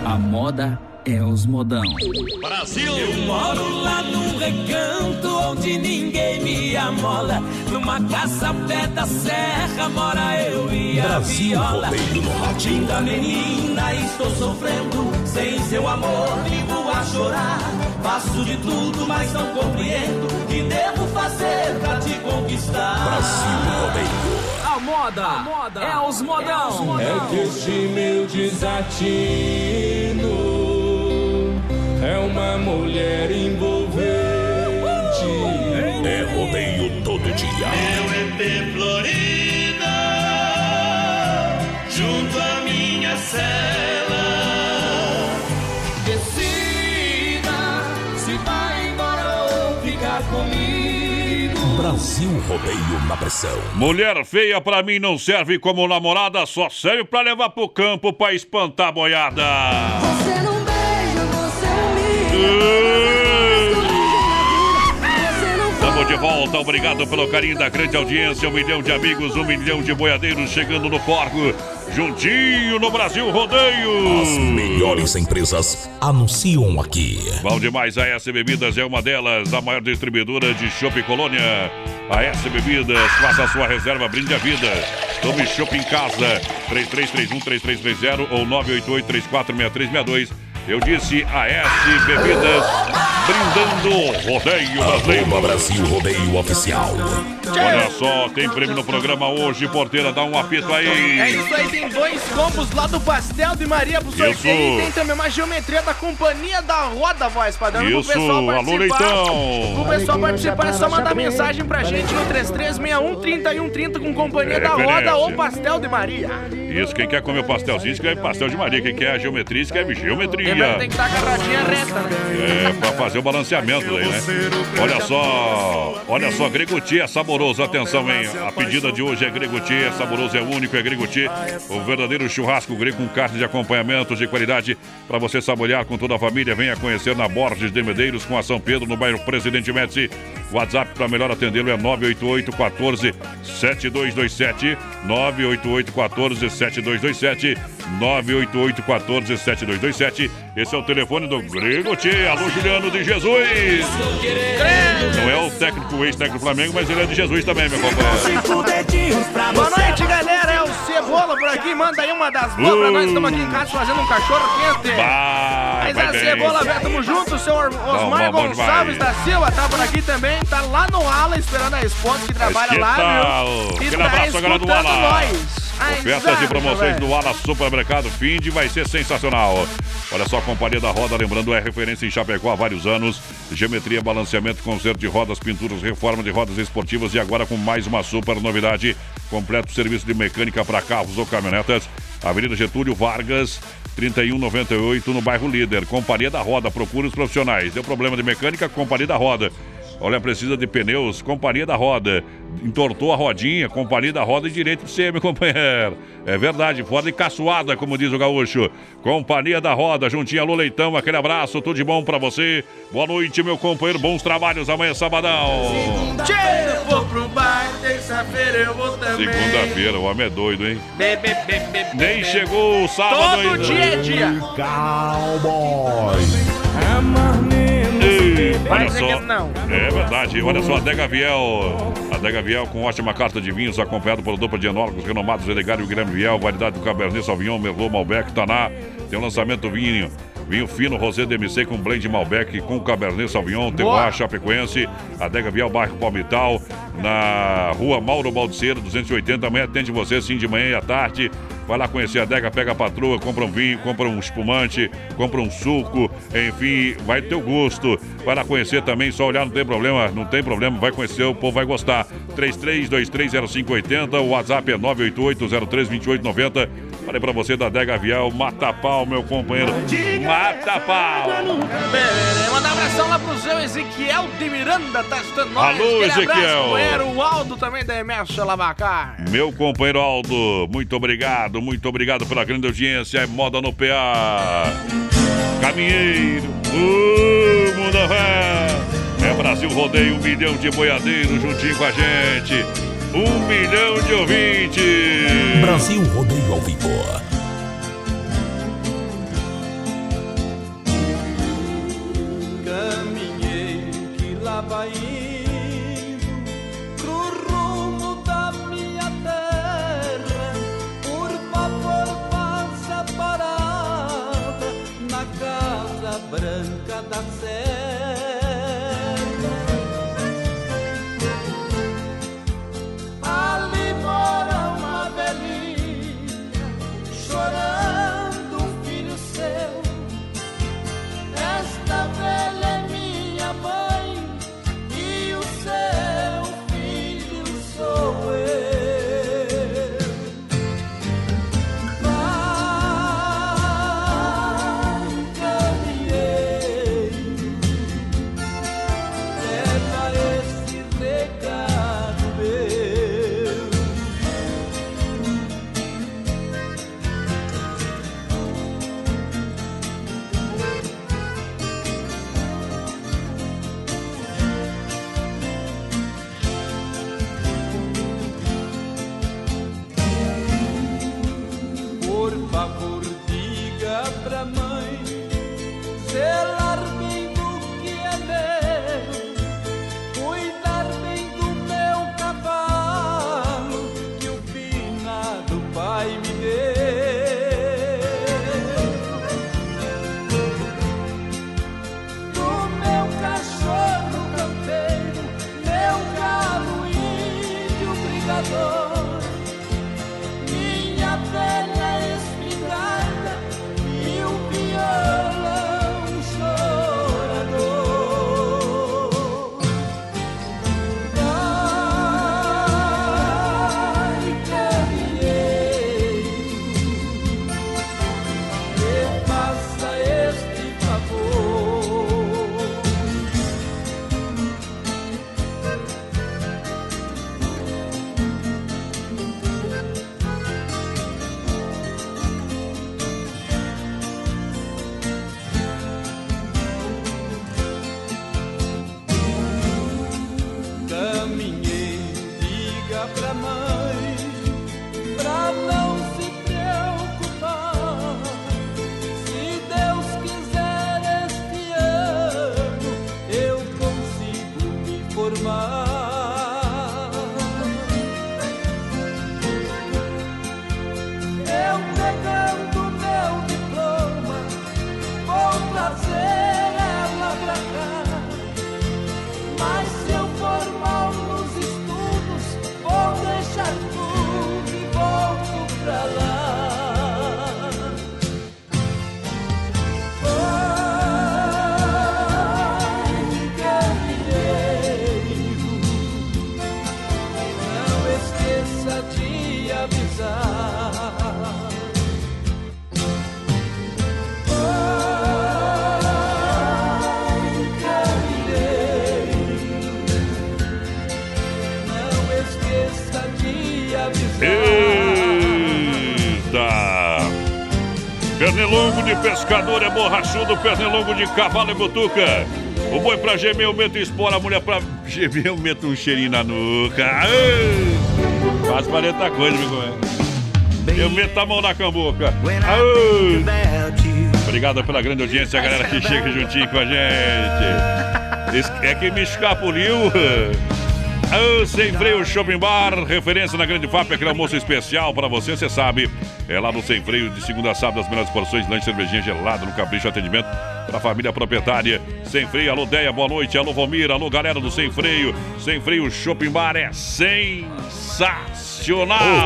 A moda é os modão. Brasil! Eu moro lá num recanto onde ninguém me amola. Numa casa ao pé da serra mora eu e a Brasil viola. No rádio. Linda menina, estou sofrendo. Sem seu amor, vivo a chorar. Faço de tudo, mas não compreendo. O que devo fazer pra te conquistar? Brasil Rodeio. A moda, é os modão. É que este meu desatino é uma mulher envolvente. É rodeio todo dia. Meu EP Florida, junto à minha cela. Brasil Rodeio na pressão. Mulher feia pra mim não serve como namorada, só serve pra levar pro campo pra espantar a boiada. Você não beija, você humilha. Estamos de volta, obrigado pelo carinho da grande audiência. Um milhão de amigos, um milhão de boiadeiros chegando no porco, juntinho no Brasil Rodeio. As melhores empresas anunciam aqui. Bom demais, a S Bebidas é uma delas, a maior distribuidora de Chopp Colônia. A S Bebidas, faça a sua reserva, brinde a vida. Tome Chopp em casa, 3331-3330 ou 988-346362. Eu disse a S Bebidas, brindando o rodeio brasileiro. Arroba Brasil Rodeio Oficial. Olha só, tem prêmio no programa hoje, porteira, dá um apito aí. É isso aí, tem dois combos lá do Pastel de Maria pro sorteio. Isso. E tem também uma geometria da Companhia da Roda, voz padrão. Pro Isso, pessoal alô, participar, Leitão. Pro pessoal participar, é só mandar mensagem pra gente no 3361-3130 com Companhia É da Roda ou Pastel de Maria. Isso, quem quer comer o pastelzinho, escreve pastel de Maria. Quem quer a geometria, escreve geometria. Lembrando que tem que estar com a rodinha reta, né? É, pra fazer o balanceamento aí, né? Olha só, olha só, Greguti é saboroso, atenção, hein? A pedida de hoje é Greguti, é saboroso, é único, é Greguti. O verdadeiro churrasco grego com carne de acompanhamentos de qualidade para você saborear com toda a família. Venha conhecer na Borges de Medeiros com a São Pedro, no bairro Presidente Médici. WhatsApp para melhor atendê-lo é 988 14 7227 988 14 7227 988 14 7227 Esse é o telefone do Grego Tchê. Alô, Juliano de Jesus. Não é o técnico, o ex-técnico do Flamengo, mas ele é de Jesus também, meu companheiro. Boa noite, galera. É o Cebola por aqui. Manda aí uma das boas pra nós. Estamos aqui em casa fazendo um cachorro quente. Vai, Mas vai a bem. Cebola, velho, tamo junto. O seu Or- Osmar bom Gonçalves demais. da Silva tá por aqui também. Tá lá no ala esperando a esposa que trabalha que lá, tal? viu? E Aquele tá abraço, escutando nós. Ofertas e promoções do Ala Supermercado Finde vai ser sensacional. Olha só, a Companhia da Roda, lembrando, é referência em Chapecó há vários anos. Geometria, balanceamento, conserto de rodas, pinturas, reforma de rodas esportivas e agora com mais uma super novidade. Completo serviço de mecânica para carros ou caminhonetas. Avenida Getúlio Vargas, 3198, no bairro Líder. Companhia da Roda, procure os profissionais. Deu problema de mecânica, Companhia da Roda. Olha, precisa de pneus, Companhia da Roda. Entortou a rodinha, Companhia da Roda e direito de ser, meu companheiro. É verdade, foda e caçoada, como diz o gaúcho. Companhia da Roda, juntinho, alô Leitão, aquele abraço, tudo de bom pra você. Boa noite, meu companheiro, bons trabalhos, amanhã é sabadão. Tchê, eu vou pro bar, terça-feira eu vou também. Segunda-feira, o homem é doido, hein? Bebê, bebê, Nem chegou o sábado Todo ainda. dia é dia. Cowboy. Olha só. não. É verdade. Olha só, Adega Viel. Adega Viel com ótima carta de vinhos, acompanhado por dupla de enólogos renomados, Elegário e Guilherme Viel, variedade do Cabernet Sauvignon, Merlot, Malbec, Taná. Tem o lançamento vinho. Vinho fino, Rosé DMC com blend Malbec, com Cabernet Sauvignon, Terroir Chapecoense, Adega Viel, bairro Palmital, na rua Mauro Baldiceira, 280. Amanhã atende você, sim, de manhã e à tarde. Vai lá conhecer a adega, pega a patroa, compra um vinho, compra um espumante, compra um suco, enfim, vai do teu gosto. Vai lá conhecer também, só olhar, não tem problema, não tem problema, vai conhecer, o povo vai gostar. 33230580, o WhatsApp é 988032890. Falei pra você da Adega Vial, mata pau, meu companheiro. Mata pau! Manda um abração lá pro seu Ezequiel de Miranda, tá estudando nós. Alô, Ezequiel. Companheiro. o Aldo também da MS Lavacar. Meu companheiro Aldo, muito obrigado, muito obrigado pela grande audiência. É moda no PA. Caminheiro, uh, mundo ré. É Brasil Rodeio, um milhão de boiadeiros juntinho com a gente. Um milhão de ouvintes. Brasil Rodeio ao vivo. Caminheiro que lá vai indo pro rumo da minha terra. Por favor, faça parada na casa branca da serra. Pescador é borrachudo, pernilongo de cavalo é butuca. O boi pra gemer, eu meto espora, a mulher pra gemer, eu meto um cheirinho na nuca. Aê! Faz 40 coisas, meu Eu meto a mão na cambuca. Aê! Obrigado pela grande audiência, galera que chega juntinho com a gente. É que me escapuliu. Ah, Sem Freio Shopping Bar, referência na Grande FAP, aquele almoço especial para você, você sabe. É lá no Sem Freio, de segunda a sábado, as melhores porções, lanche, cervejinha gelado, no capricho, atendimento para a família proprietária. Sem Freio, alô Deia, boa noite, alô Vomir, alô galera do Sem Freio. Sem Freio Shopping Bar é sensacional.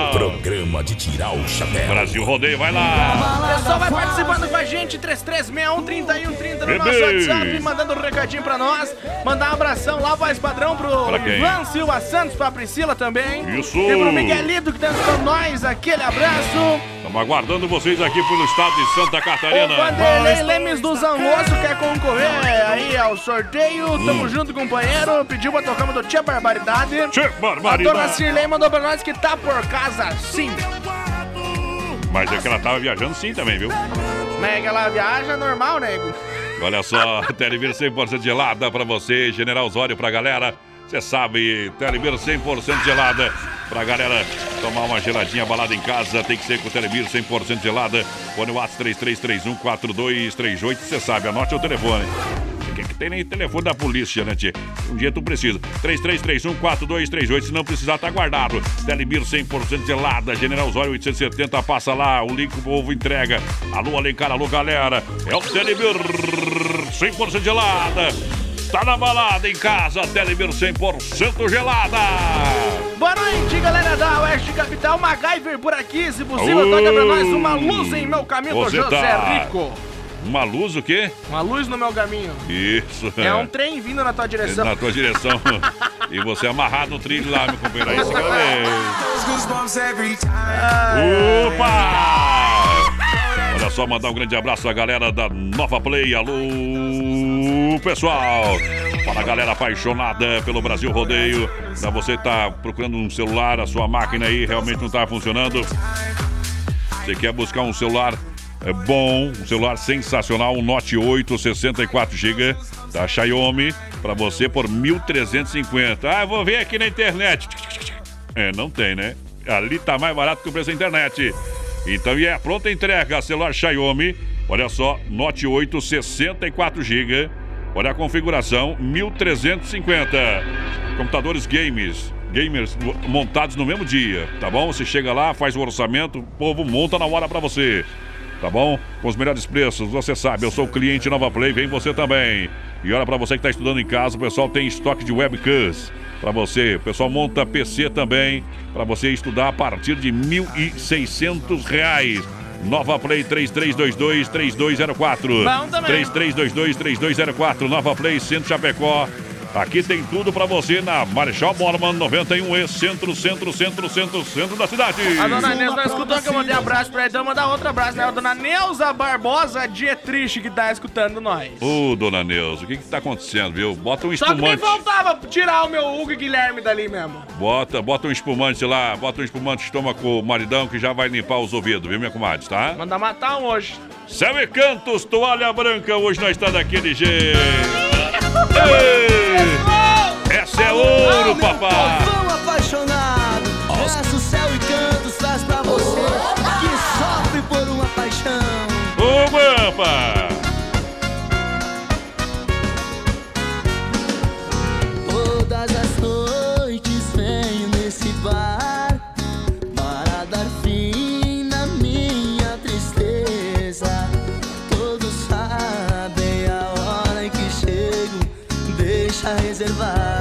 O programa de tirar o chapéu. Brasil Rodeio, vai lá. O pessoal vai participando com a gente, 3361-3130 no Bebê. nosso WhatsApp, mandando um recadinho pra nós. Mandar um abração lá, voz padrão, pro Pra quem? Ivan Silva Santos, pra Priscila também. Isso. E pro Miguelito que tá escutando nós, aquele abraço. Estamos aguardando vocês aqui pelo estado de Santa O Catarina. Vanderlei Lemes do Zangoso quer concorrer aí ao sorteio. Tamo Hum. junto, companheiro. Pediu pra tocar do Tia Barbaridade. Tia Barbaridade. A dona Cirlei mandou pra nós que tá por casa sim. Mas é que ela tava viajando sim também, viu? Mas é que ela viaja normal, nego. Olha só, Televir 100% gelada pra você, General Osório pra galera. Você sabe, Televir 100% gelada pra galera tomar uma geladinha balada em casa. Tem que ser com Televir 100% gelada. Fone WhatsApp 33314238. Você sabe, anote o telefone. Que, que tem nem telefone da polícia, né, tia? Um dia tu precisa. 33314238. Se não precisar, tá guardado. Telebir 100% gelada. General Osório 870. Passa lá. O link o povo entrega. Alô, Alencar. Alô, galera. É o Telebir 100% gelada. Tá na balada em casa. Telebir 100% gelada. Boa noite, galera da Oeste Capital. MacGyver por aqui. Se possível, toca pra nós uma luz em meu caminho do José tá- Rico. Uma luz o quê? Uma luz no meu caminho. Isso. É um trem vindo na tua direção. Na tua direção. e você amarrado no trilho lá, meu companheiro. Você quer ver. Opa! Olha só, mandar um grande abraço à galera da Nova Play. Alô, pessoal! Fala, galera apaixonada pelo Brasil Rodeio. Pra você tá procurando um celular, a sua máquina aí realmente não tá funcionando. Você quer buscar um celular é bom, um celular sensacional, um Note 8, 64 GB da Xiaomi, para você por 1.350. Ah, vou ver aqui na internet. É, não tem, né? Ali tá mais barato que o preço da internet. Então, e é pronta entrega, celular Xiaomi. Olha só, Note 8, 64 GB. Olha a configuração, 1.350. Computadores games, gamers montados no mesmo dia, tá bom? Você chega lá, faz o orçamento, o povo monta na hora pra você. Tá bom? Com os melhores preços, você sabe, eu sou cliente Nova Play, vem você também. E olha pra você que tá estudando em casa, o pessoal tem estoque de webcams pra você. O pessoal monta PC também pra você estudar a partir de 1.600 reais. Nova Play 3322-3204. Bom também. 3322-3204. Nova Play Centro Chapecó. Aqui tem tudo pra você na Marechal Morman 91E, centro, centro, centro, centro, centro da cidade. A dona Neuza não escutou que eu mandei abraço pra ela, então eu vou mandar outro abraço, né? A dona Neuza Barbosa Dietrich, que tá escutando nós. Ô, dona Neuza, o que que tá acontecendo, viu? Bota um Só que me espumante. faltava tirar o meu Hugo Guilherme dali mesmo. Bota, bota um espumante lá, bota um espumante estômago com o maridão que já vai limpar os ouvidos, viu, minha comadre, tá? Mandar matar um hoje. Céu e Cantos, toalha branca, hoje nós está daquele jeito. Ei! Essa é ouro, papai! Povão apaixonado, verso, céu e cantos traz pra você que sofre por uma paixão. Ô, Bampa! Deixa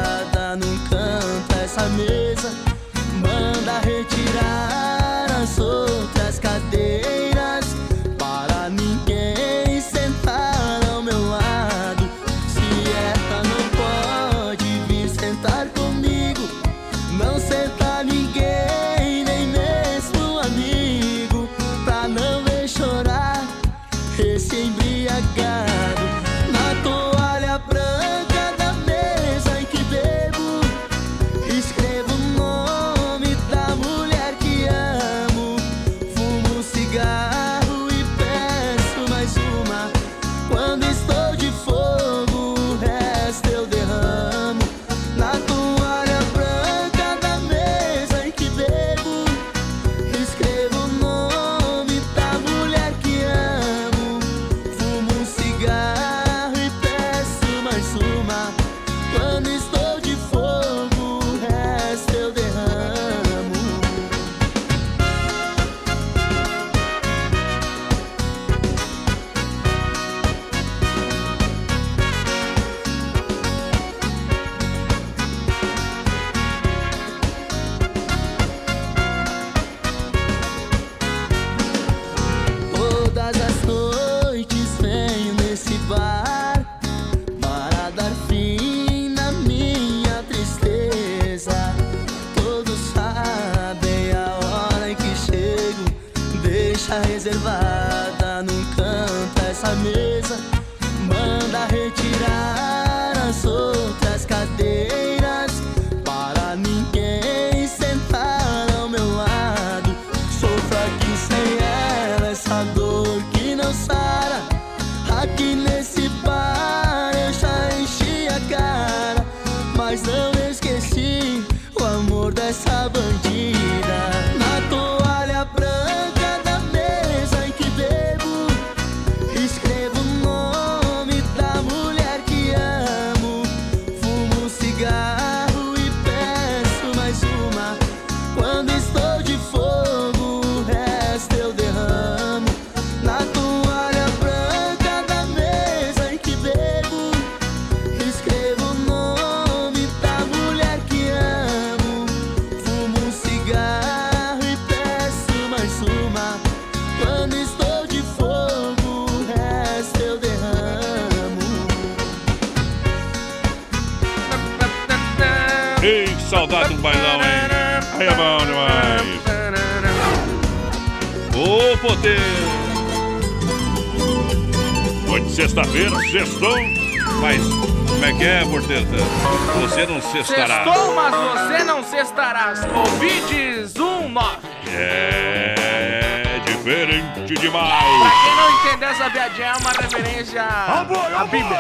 Você não sextará. Sextou, mas você não cestarás. Covides 19. É diferente Pra demais. quem não entender essa piadinha, é uma referência à Bíblia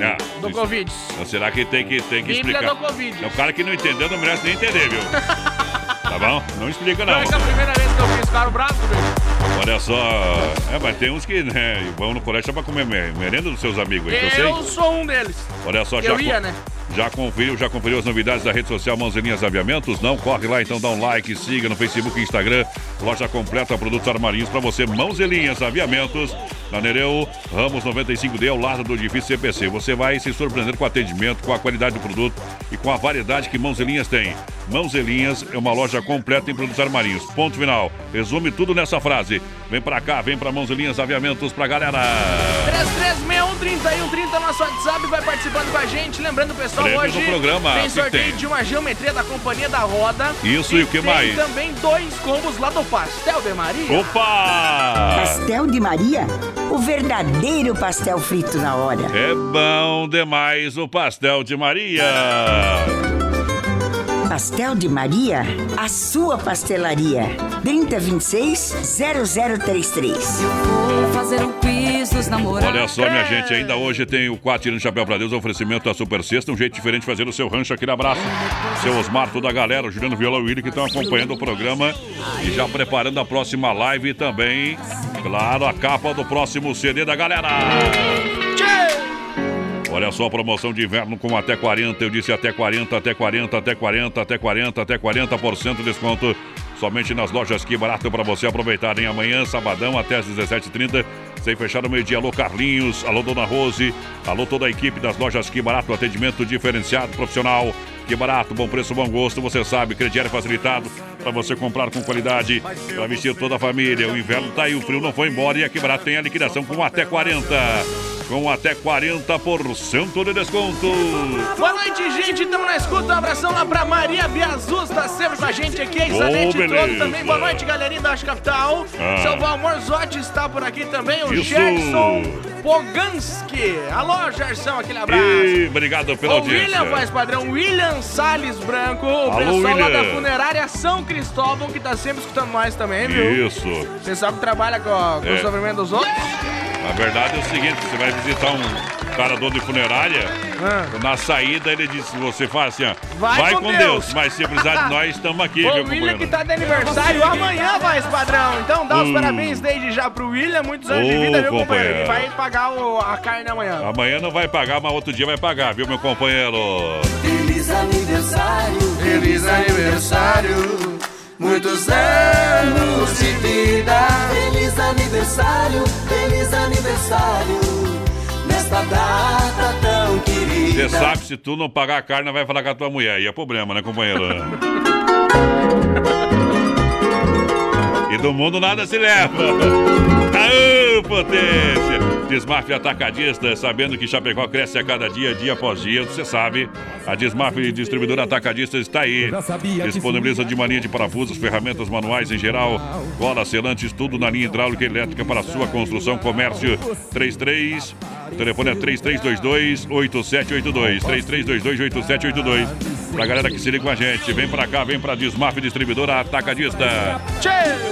Ah, do isso- Covid. Então será que tem que, tem que Bíblia explicar? do Covid. É o cara que não entendeu não merece nem entender, viu? tá bom? Não explica Não não. é que a primeira vez que eu fiz caro bravo, bicho. Olha só, é, mas tem uns que né, vão no colégio só pra comer me- merenda dos seus amigos eu Eu sou um deles. Olha só, já, Eu ia, co- né? Já conferiu, já conferiu as novidades da rede social Mãozinhas Aviamentos? Não? Corre lá então, dá um like, siga no Facebook e Instagram. Loja completa, produtos armarinhos pra você. Mãozinhas Aviamentos, na Nereu, Ramos 95D, ao lado do edifício CPC. Você vai se surpreender com o atendimento, com a qualidade do produto e com a variedade que Mãozinhas tem. Mãozinhas é uma loja completa em produtos armarinhos. Ponto final. Resume tudo nessa frase. Vem pra cá, vem pra Mãozinhas Aviamentos pra galera. 3361 nosso WhatsApp, vai participando com a gente. Lembrando, pessoal, Prêmios hoje programa, tem sorteio tem? de uma geometria da Companhia da Roda. Isso, e o que tem mais? também dois combos lá do Pastel de Maria. Opa! Pastel de Maria? O verdadeiro pastel frito na hora. É bom demais o pastel de Maria. Pastel de Maria, a sua pastelaria. 3026-0033. Vou fazer um quiz dos namorados. Olha só, minha gente, ainda hoje tem o 4 tirando chapéu pra Deus, oferecimento da Super Sexta, um jeito diferente de fazer o seu rancho, aquele abraço. Seu Osmar, toda a galera, o Juliano Viola e Willi que estão acompanhando o programa e já preparando a próxima live e também, claro, a capa do próximo CD da galera. Olha só a promoção de inverno com até 40, eu disse até 40, até 40, até 40, até 40, até 40% de desconto. Somente nas lojas Que Barato para você aproveitar em amanhã, sabadão, até às 17h30. Sem fechar o meio-dia. Alô Carlinhos, alô Dona Rose, alô toda a equipe das lojas Que Barato, atendimento diferenciado, profissional. Que barato, bom preço, bom gosto, você sabe, crediário facilitado para você comprar com qualidade, para vestir toda a família. O inverno tá aí, o frio não foi embora e a Que Barato tem a liquidação com até 40 com até 40% de desconto. Boa noite, gente. Estamos na escuta. Um abração lá pra Maria Biazus, tá sempre com a gente aqui. A Isanete beleza. também. Boa noite, galerinha da Oeste Capital. Ah. Seu Valmor Zotti está por aqui também. O Isso. Gerson Poganski. Alô, Gerson, aquele abraço. E obrigado pela O audiência. William, voz padrão, William Salles Branco, o Alô, pessoal lá William. da funerária São Cristóvão, que tá sempre escutando nós também, viu? Isso. Você sabe que trabalha com, com É. o sofrimento dos outros? Na verdade é o seguinte, você vai visitar um cara dono de funerária, na saída ele disse, você faz assim, ó, Ah. Vai com com Deus." Deus. mas se precisar de nós, estamos aqui, o viu, William companheiro? que tá de aniversário amanhã, voz padrão. Então dá os Hum. parabéns desde já pro William, muitos anos de Ô, vida, viu, companheiro? companheiro. Ele vai pagar o- a carne amanhã. Amanhã não vai pagar, mas outro dia vai pagar, viu, meu companheiro? Feliz aniversário, feliz aniversário, muitos anos de vida. Feliz aniversário, feliz aniversário, nesta data tão querida. Você sabe, se tu não pagar a carne, vai falar com a tua mulher. E é problema, né, companheiro? e do mundo nada se leva. Aô, potência! Desmaf Atacadista, sabendo que Chapecó cresce a cada dia, dia após dia, você sabe. A Desmaf Distribuidora Atacadista está aí. Disponibiliza de mania de parafusos, ferramentas manuais em geral, cola, selantes, tudo na linha hidráulica e elétrica para sua construção, comércio. 33 o telefone é 3322-8782. 3322-8782. Pra galera que se liga com a gente, vem pra cá, vem pra Desmaf Distribuidora Atacadista.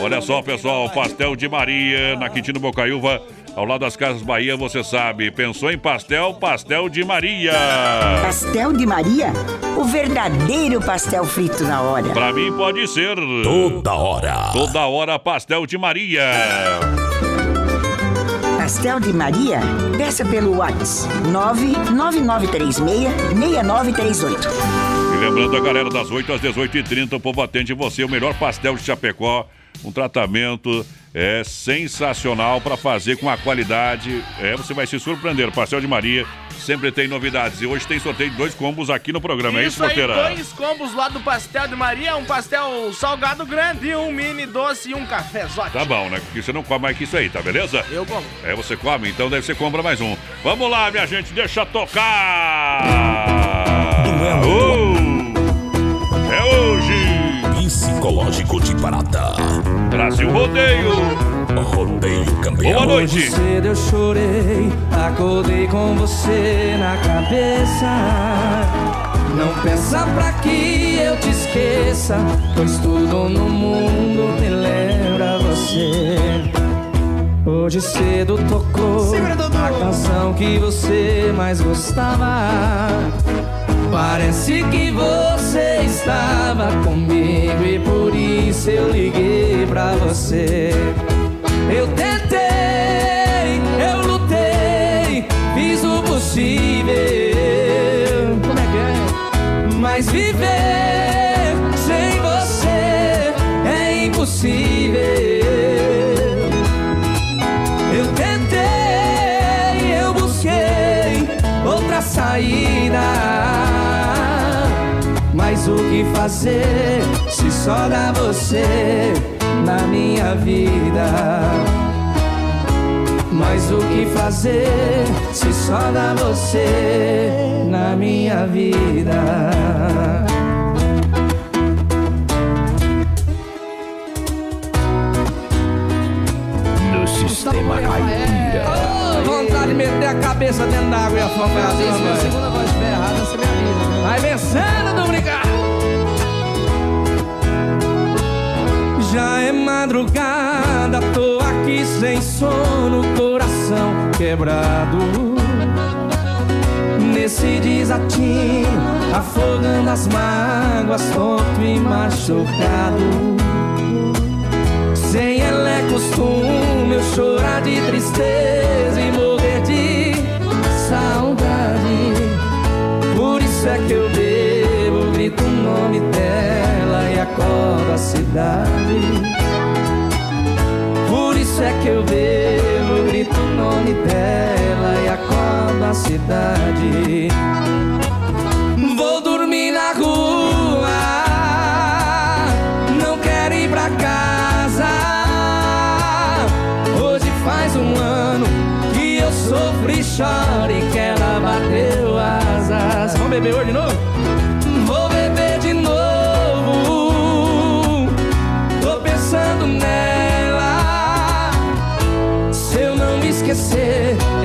Olha só, pessoal, pastel de Maria na Quintino Bocaiúva. Ao lado das Casas Bahia, você sabe, pensou em pastel, pastel de Maria. Pastel de Maria? O verdadeiro pastel frito na hora. Pra mim pode ser. Toda hora. Toda hora, pastel de Maria. Pastel de Maria? Peça pelo WhatsApp 99936-6938. E lembrando a galera das 8 às 18h30, o povo atende você, o melhor pastel de Chapecó. Um tratamento é sensacional para fazer com a qualidade. É, você vai se surpreender. Pastel de Maria sempre tem novidades. E hoje tem sorteio de dois combos aqui no programa. é isso, Porteira? dois combos lá do Pastel de Maria, um pastel salgado grande, um mini doce e um cafezote. Tá bom, né? Porque você não come mais que isso aí, tá beleza? Eu como. É, você come, então deve ser compra mais um. Vamos lá, minha gente, deixa tocar! Oh! É hoje! Psicológico de Parada. Brasil Rodeio. Rodeio campeão. Boa noite. Hoje cedo eu chorei, acordei com você na cabeça. Não pensa pra que eu te esqueça, pois tudo no mundo me lembra você. Hoje cedo tocou a canção que você mais gostava. Parece que você estava comigo e por isso eu liguei pra você. Eu tentei, eu lutei, fiz o possível. Como é que é? Mas viver sem você é impossível. Eu tentei, eu busquei outra saída. Mas o que fazer se só dá você na minha vida? Mas o que fazer se só dá você na minha vida? No sistema caipira. Oh, vontade de meter a cabeça dentro d'água e afogar Se a assim, segunda voz estiver errada, você me avisa. Vai vencendo, não brincar. Já é madrugada, tô aqui sem sono, coração quebrado. Nesse desatino, afogando as mágoas, tonto e machucado. Sem ela é costume eu chorar de tristeza e morrer acordo a cidade. Por isso é que eu bebo, grito o nome dela e acordo a cidade. Vou dormir na rua, não quero ir pra casa. Hoje faz um ano que eu sofro e choro e que ela bateu asas. Vamos beber hoje de novo?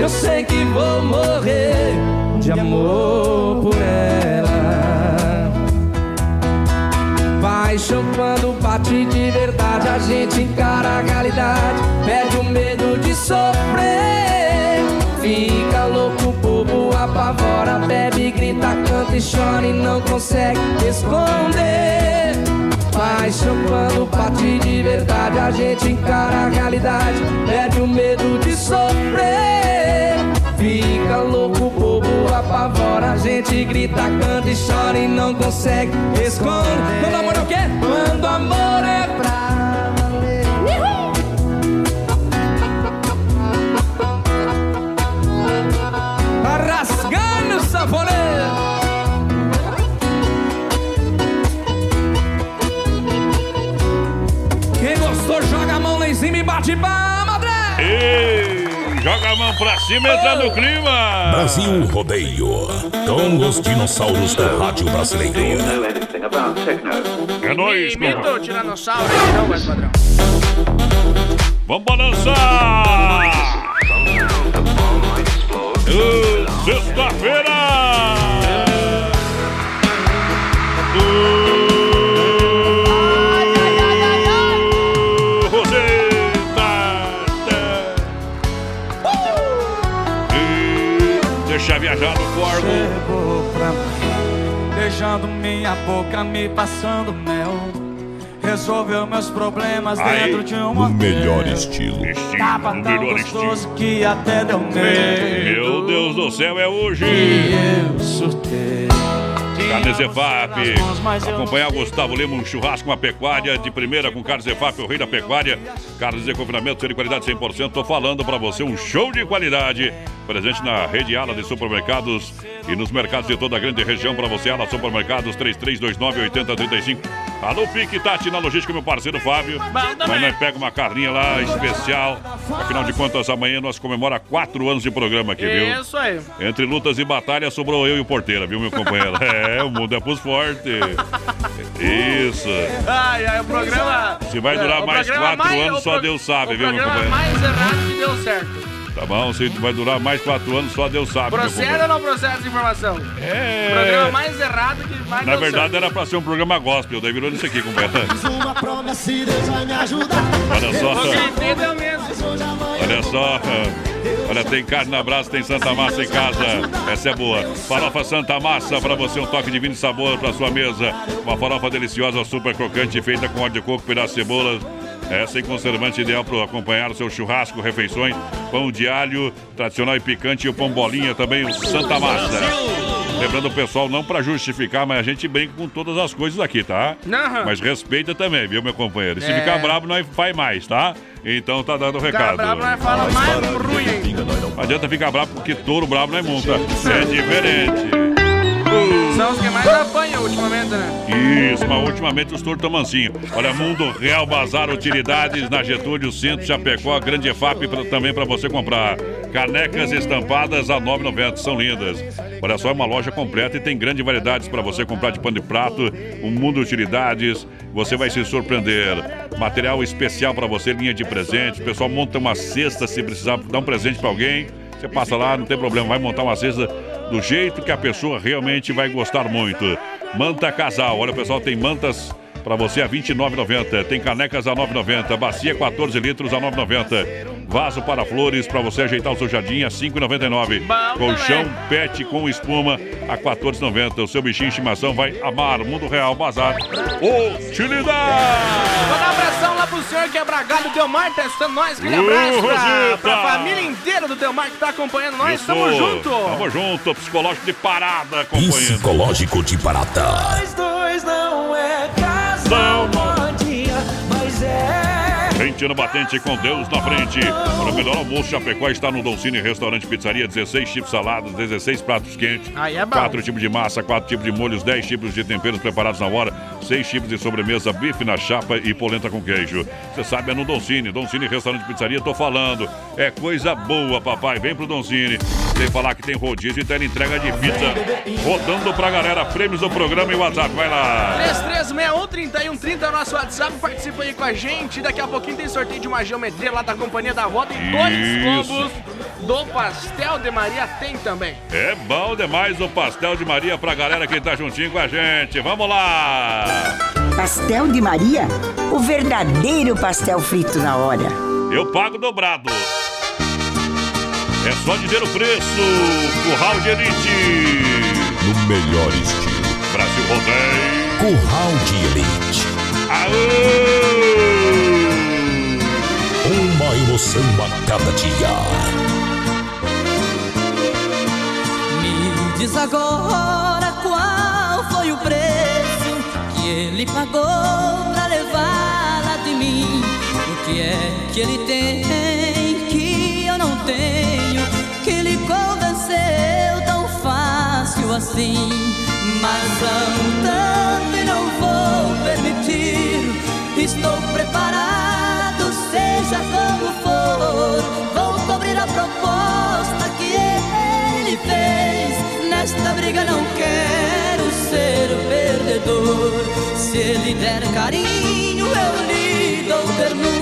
Eu sei que vou morrer de amor por ela. Paixão quando bate de verdade, a gente encara a realidade, perde o medo de sofrer. Fica louco, bobo, apavora, bebe, grita, canta e chora e não consegue esconder. Paixão quando bate de verdade, a gente encara a realidade, perde o medo de sofrer. Fica louco, bobo, apavora, a gente grita, canta e chora e não consegue esconder. Quando amor é o quê? Quando amor é Joga a mão pra cima e entra no clima. Brasil Rodeio. Com os dinossauros do rádio brasileiro. É nóis, Imita compadre. o tiranossauro aí, não, mais padrão. Vamos balançar! Sexta-feira! Minha boca, me passando mel. Resolveu meus problemas Aí, dentro de um hotel. melhor estilo. Tava no tão melhor gostoso que até deu medo. Meu Deus do céu, é hoje! E eu surtei. Carne Zefap. Acompanhar Gustavo Lima, um churrasco, uma pecuária de primeira com Carne Zefap, o rei da pecuária. Carnes de confinamento, de qualidade 100%. Tô falando pra você, um show de qualidade. Presente na rede Ala de supermercados e nos mercados de toda a grande região. Pra você, Ala Supermercados, 3329-8035. Alô, Pique Tati na logística, meu parceiro Fábio. Mas nós pega uma carninha lá especial. Afinal de contas, amanhã nós comemora quatro anos de programa aqui, viu? Isso aí. Entre lutas e batalhas, sobrou eu e o porteira, viu, meu companheiro? É, o mundo é pros fortes. Isso. Ai, ai, o programa. Se vai durar É, mais quatro mais- anos, só pro- Deus sabe, o viu, meu companheiro? mais errado que deu certo. Tá bom, se vai durar mais quatro anos, só Deus sabe, Procede ou não procede essa informação? É. O programa mais errado que mais Na verdade, certo. era pra ser um programa gospel, daí virou isso aqui, companheiro. Uma promessa e Deus vai me ajudar. Olha só. Olha só. Olha, tem carne na brasa, tem Santa Massa em casa. Essa é boa. Farofa Santa Massa, para você um toque de vinho e sabor para sua mesa. Uma farofa deliciosa, super crocante, feita com óleo de coco, pedaço de cebola. É, sem conservante, ideal para acompanhar o seu churrasco, refeições, pão de alho, tradicional e picante, e o pão bolinha também, o Santa Massa. Lembrando o pessoal, não para justificar, mas a gente brinca com todas as coisas aqui, tá? Aham. Mas respeita também, viu, meu companheiro? E se É. ficar brabo, nós faz mais, tá? Então tá dando o recado. brabo, nós fala mais ruim ainda. Não adianta ficar bravo porque touro bravo não é monta. É diferente. São os que mais apanham ultimamente, né? Isso, mas ultimamente os mansinhos. Olha, Mundo Real Bazar Utilidades na Getúlio, Centro, Chapecó, Grande EFAP pra- também para você comprar. Canecas estampadas a R$ 9,90, são lindas. Olha só, é uma loja completa e tem grande variedades para você comprar de pano de prato, um mundo de utilidades. Você vai se surpreender. Material especial para você, linha de presentes. O pessoal monta uma cesta se precisar dar um presente para alguém. Você passa lá, não tem problema, vai montar uma cesta do jeito que a pessoa realmente vai gostar muito. Manta Casal, olha pessoal, tem mantas para você a R$ 29,90. Tem canecas a R$ 9,90. Bacia 14 litros a R$ 9,90. Vaso para flores para você ajeitar o seu jardim a R$ 5,99. Colchão pet com espuma a R$ 14,90. O seu bichinho de estimação vai amar. Mundo Real Bazar. Utilidade! Vou dar um abração lá pro senhor quebra-galho do Delmar, testando nós. Aquele Uh, abraço pra, Rosita! pra família inteira do Delmar que tá acompanhando nós. Isso. Tamo junto. Tamo junto. Psicológico de parada acompanhando. Psicológico de Parada. Nós dois não é casal mas Gente no batente com Deus na frente. Para o melhor almoço, Chapecó está no Dolcine Restaurante Pizzaria. 16 tipos de saladas, 16 pratos quentes. Aí é bom. 4 tipos de massa, 4 tipos de molhos, 10 tipos de temperos preparados na hora, 6 tipos de sobremesa, bife na chapa e polenta com queijo. Você sabe, é no Dolcine. Dolcine Restaurante Pizzaria, tô falando. É coisa boa, papai. Vem pro Dolcine. Sem falar que tem rodízio e tem entrega de pizza. Rodando pra galera. Prêmios do programa e WhatsApp. Vai lá. 3361-3130 é o nosso WhatsApp. Participa aí com a gente. Daqui a pouquinho tem sorteio de uma geometria lá da Companhia da Roda. E dois combos do Pastel de Maria tem também. É bom demais o pastel de Maria pra galera que tá juntinho com a gente. Vamos lá! Pastel de Maria? O verdadeiro pastel frito na hora. Eu pago dobrado. É só dizer o preço. Curral de Elite. No melhor estilo. Brasil Rodeio. Curral de Elite. Aô! Uma emoção a cada dia. Me diz agora qual foi o preço que ele pagou pra levá-la de mim. O que é que ele tem que eu não tenho, que lhe convenceu tão fácil assim. Mas amo tanto e não vou permitir. Estou preparado, seja como for, vou cobrir a proposta que ele fez. Nesta briga não quero ser perdedor. Se ele der carinho, eu lhe dou ternura.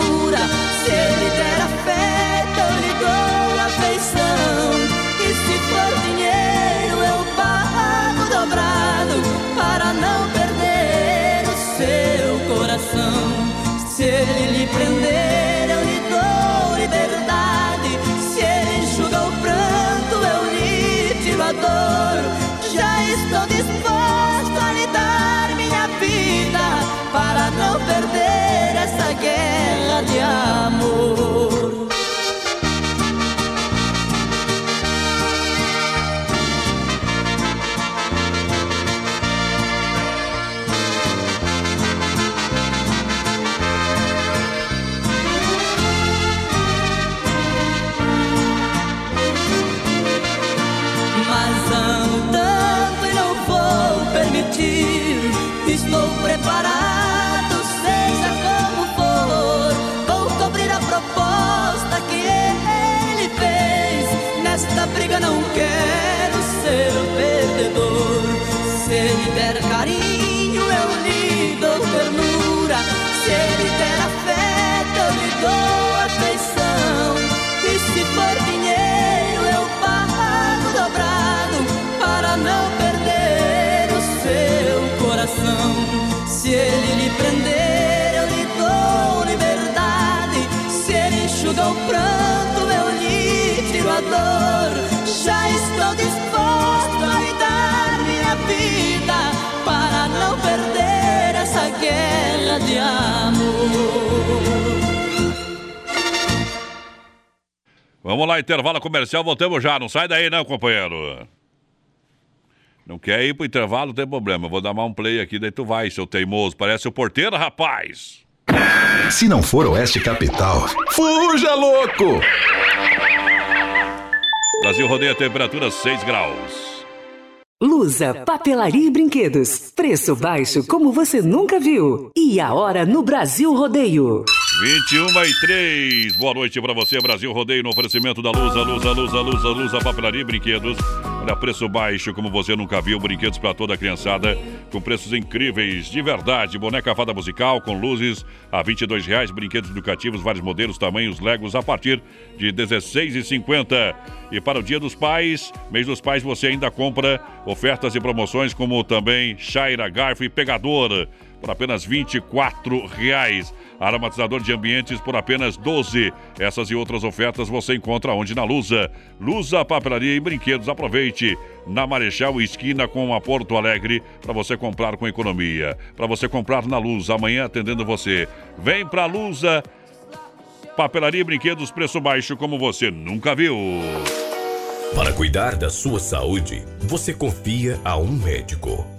Intervalo comercial, voltamos já. Não sai daí não, companheiro. Não quer ir pro intervalo, não tem problema. Eu vou dar mais um play aqui, daí tu vai, seu teimoso. Parece o porteiro, rapaz. Se não for Oeste Capital, fuja louco! Brasil rodeia a temperatura 6 graus. Lusa, papelaria e brinquedos. Preço baixo como você nunca viu. E a hora no Brasil Rodeio. 21 e 3. Boa noite pra você, Brasil Rodeio, no oferecimento da Lusa, Lusa, Lusa, Lusa, Lusa, papelaria e brinquedos. Olha, preço baixo como você nunca viu. Brinquedos pra toda a criançada, com preços incríveis, de verdade. Boneca fada musical com luzes a 22 reais. Brinquedos educativos, vários modelos, tamanhos, legos a partir de R$ 16,50. E para o Dia dos Pais, mês dos pais, você ainda compra ofertas e promoções como também Shaira, Garfo e Pegador por apenas 24 reais. Aromatizador de ambientes por apenas 12. Essas e outras ofertas você encontra onde na Lusa. Lusa, papelaria e brinquedos. Aproveite na Marechal Esquina com a Porto Alegre para você comprar com economia. Para você comprar na Lusa amanhã atendendo você. Vem pra Lusa. Papelaria e brinquedos preço baixo como você nunca viu. Para cuidar da sua saúde, você confia a um médico.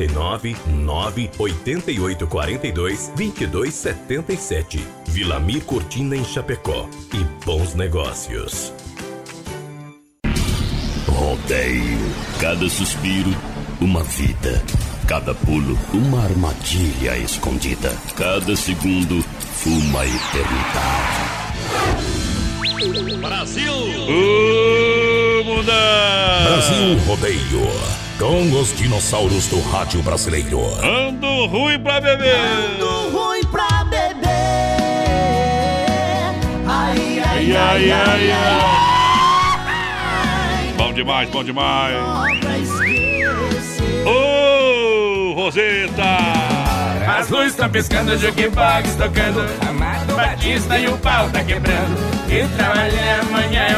49 9 88 42 22 77. Vilamir Cortina em Chapecó. E bons negócios. Rodeio. Cada suspiro, uma vida. Cada pulo, uma armadilha escondida. Cada segundo, uma eternidade. Brasil! Mundão! Brasil Rodeio. Com os dinossauros do rádio brasileiro. Ando ruim pra beber! Ando ruim pra beber. Ai, ai, ai, ai, ai. Bom demais, bom demais. Ô, Roseta! As luzes estão piscando, o jukebox tocando Amado Batista e o pau tá quebrando E trabalhar amanhã é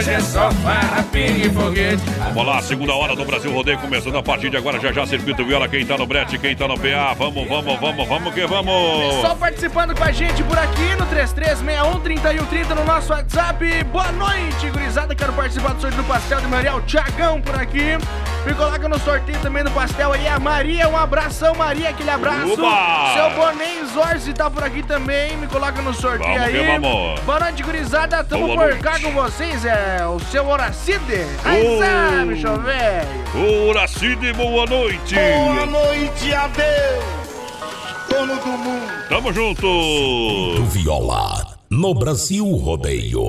Hoje é só farra, pingue e foguete. Vamos lá, segunda hora do Brasil Rodeio começando a partir de agora. Já já circuito viola. Quem tá no brete, quem tá no PA. Vamos, vamos, vamos, vamos que vamos. Pessoal participando com a gente por aqui no 33613130 no nosso WhatsApp. Boa noite, gurizada. Quero participar do sorteio do pastel de Maria. O Tiagão por aqui. Me coloca no sorteio também do pastel aí. A Maria, um abração, Maria. Aquele abraço. Oba! Seu Bonem Zorzi tá por aqui também. Me coloca no sorteio Vamos aí. que vamos. Boa noite, gurizada. Tamo Boa por noite. cá com vocês. É o seu Horacide. Aí, Ô. sabe, bicho velho. Horacide, boa noite. Boa noite, adeus, dono do mundo. Tamo junto. Do Viola, no Brasil Rodeio.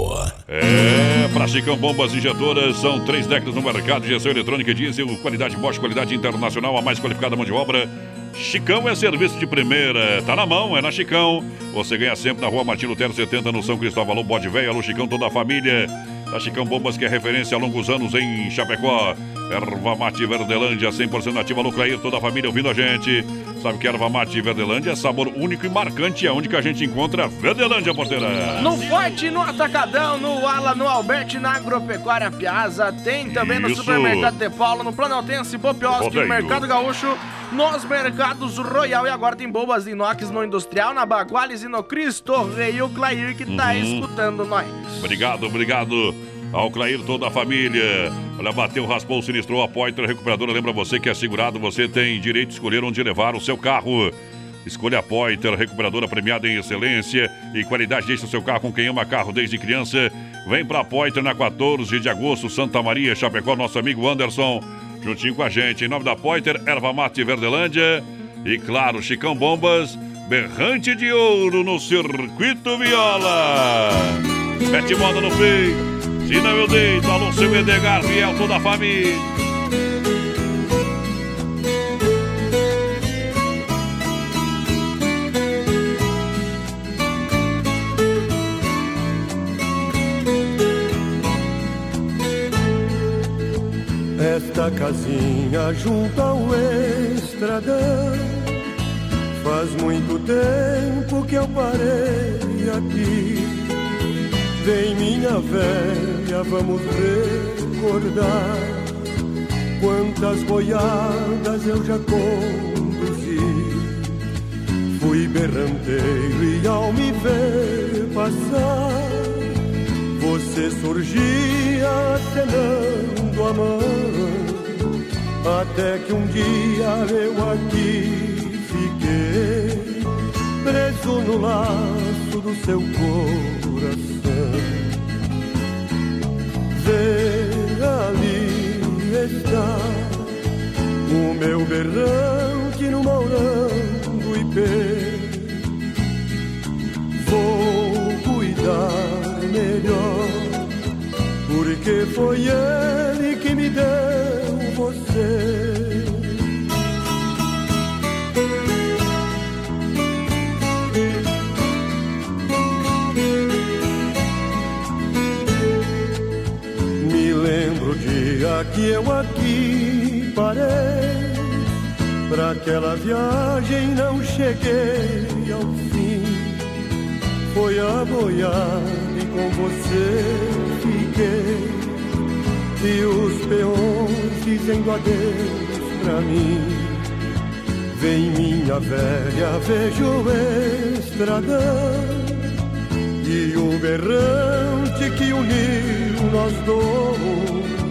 É, pra Chicão Bombas Injetoras, são três décadas no mercado de gestão eletrônica e diesel, qualidade Bosch, qualidade internacional, a mais qualificada mão de obra. Chicão é serviço de primeira, tá na mão, é na Chicão. Você ganha sempre na rua Martin Lutero 70, no São Cristóvão, alô Bode Velho, alô Chicão, toda a família. A Chicão Bombas, que é referência há longos anos em Chapecó. Erva Mate Verdelândia, 100% nativa, alô Clair, toda a família ouvindo a gente. Sabe que erva mate Verdelândia é sabor único e marcante, é onde que a gente encontra Verdelândia, porteira. No Forte, no Atacadão, no Ala, no Alberti, na Agropecuária Piazza. Tem também no Isso. Supermercado De Paulo, no Planaltense, Popioski, no Mercado Gaúcho, nos Mercados Royal. E agora tem bombas de inox no Industrial, na Baguales e no Cristo Rei. O Clair que tá Uhum. escutando nós. Obrigado, obrigado ao Clair, toda a família. Olha, bateu, raspou, sinistrou, a Poiter Recuperadora. Lembra você que é segurado, você tem direito de escolher onde levar o seu carro. Escolha a Poiter, recuperadora premiada em excelência e qualidade. Deixe o seu carro com quem ama carro desde criança. Vem pra Poiter na 14 de agosto, Santa Maria, Chapecó, nosso amigo Anderson, juntinho com a gente. Em nome da Poiter, Erva Mate Verdelândia e, claro, Chicão Bombas, berrante de ouro no Circuito Viola. Mete moda no peito. Se não eu deito, alô, seu Edgar, fiel, toda a família. Esta casinha junto ao estradão Faz muito tempo que eu parei aqui Vem minha velha, vamos recordar. Quantas boiadas eu já conduzi. Fui berranteiro e ao me ver passar Você surgia acenando a mão. Até que um dia eu aqui fiquei Preso no laço do seu coração Vê ali está O meu berrante no mourão do Ipê Vou cuidar melhor porque foi ele que me deu você. Que eu aqui parei. Pra aquela viagem não cheguei ao fim. Foi a boiada e com você fiquei. E os peões dizendo adeus pra mim. Vem minha velha, vejo o estradão. E o berrante que uniu nós dois.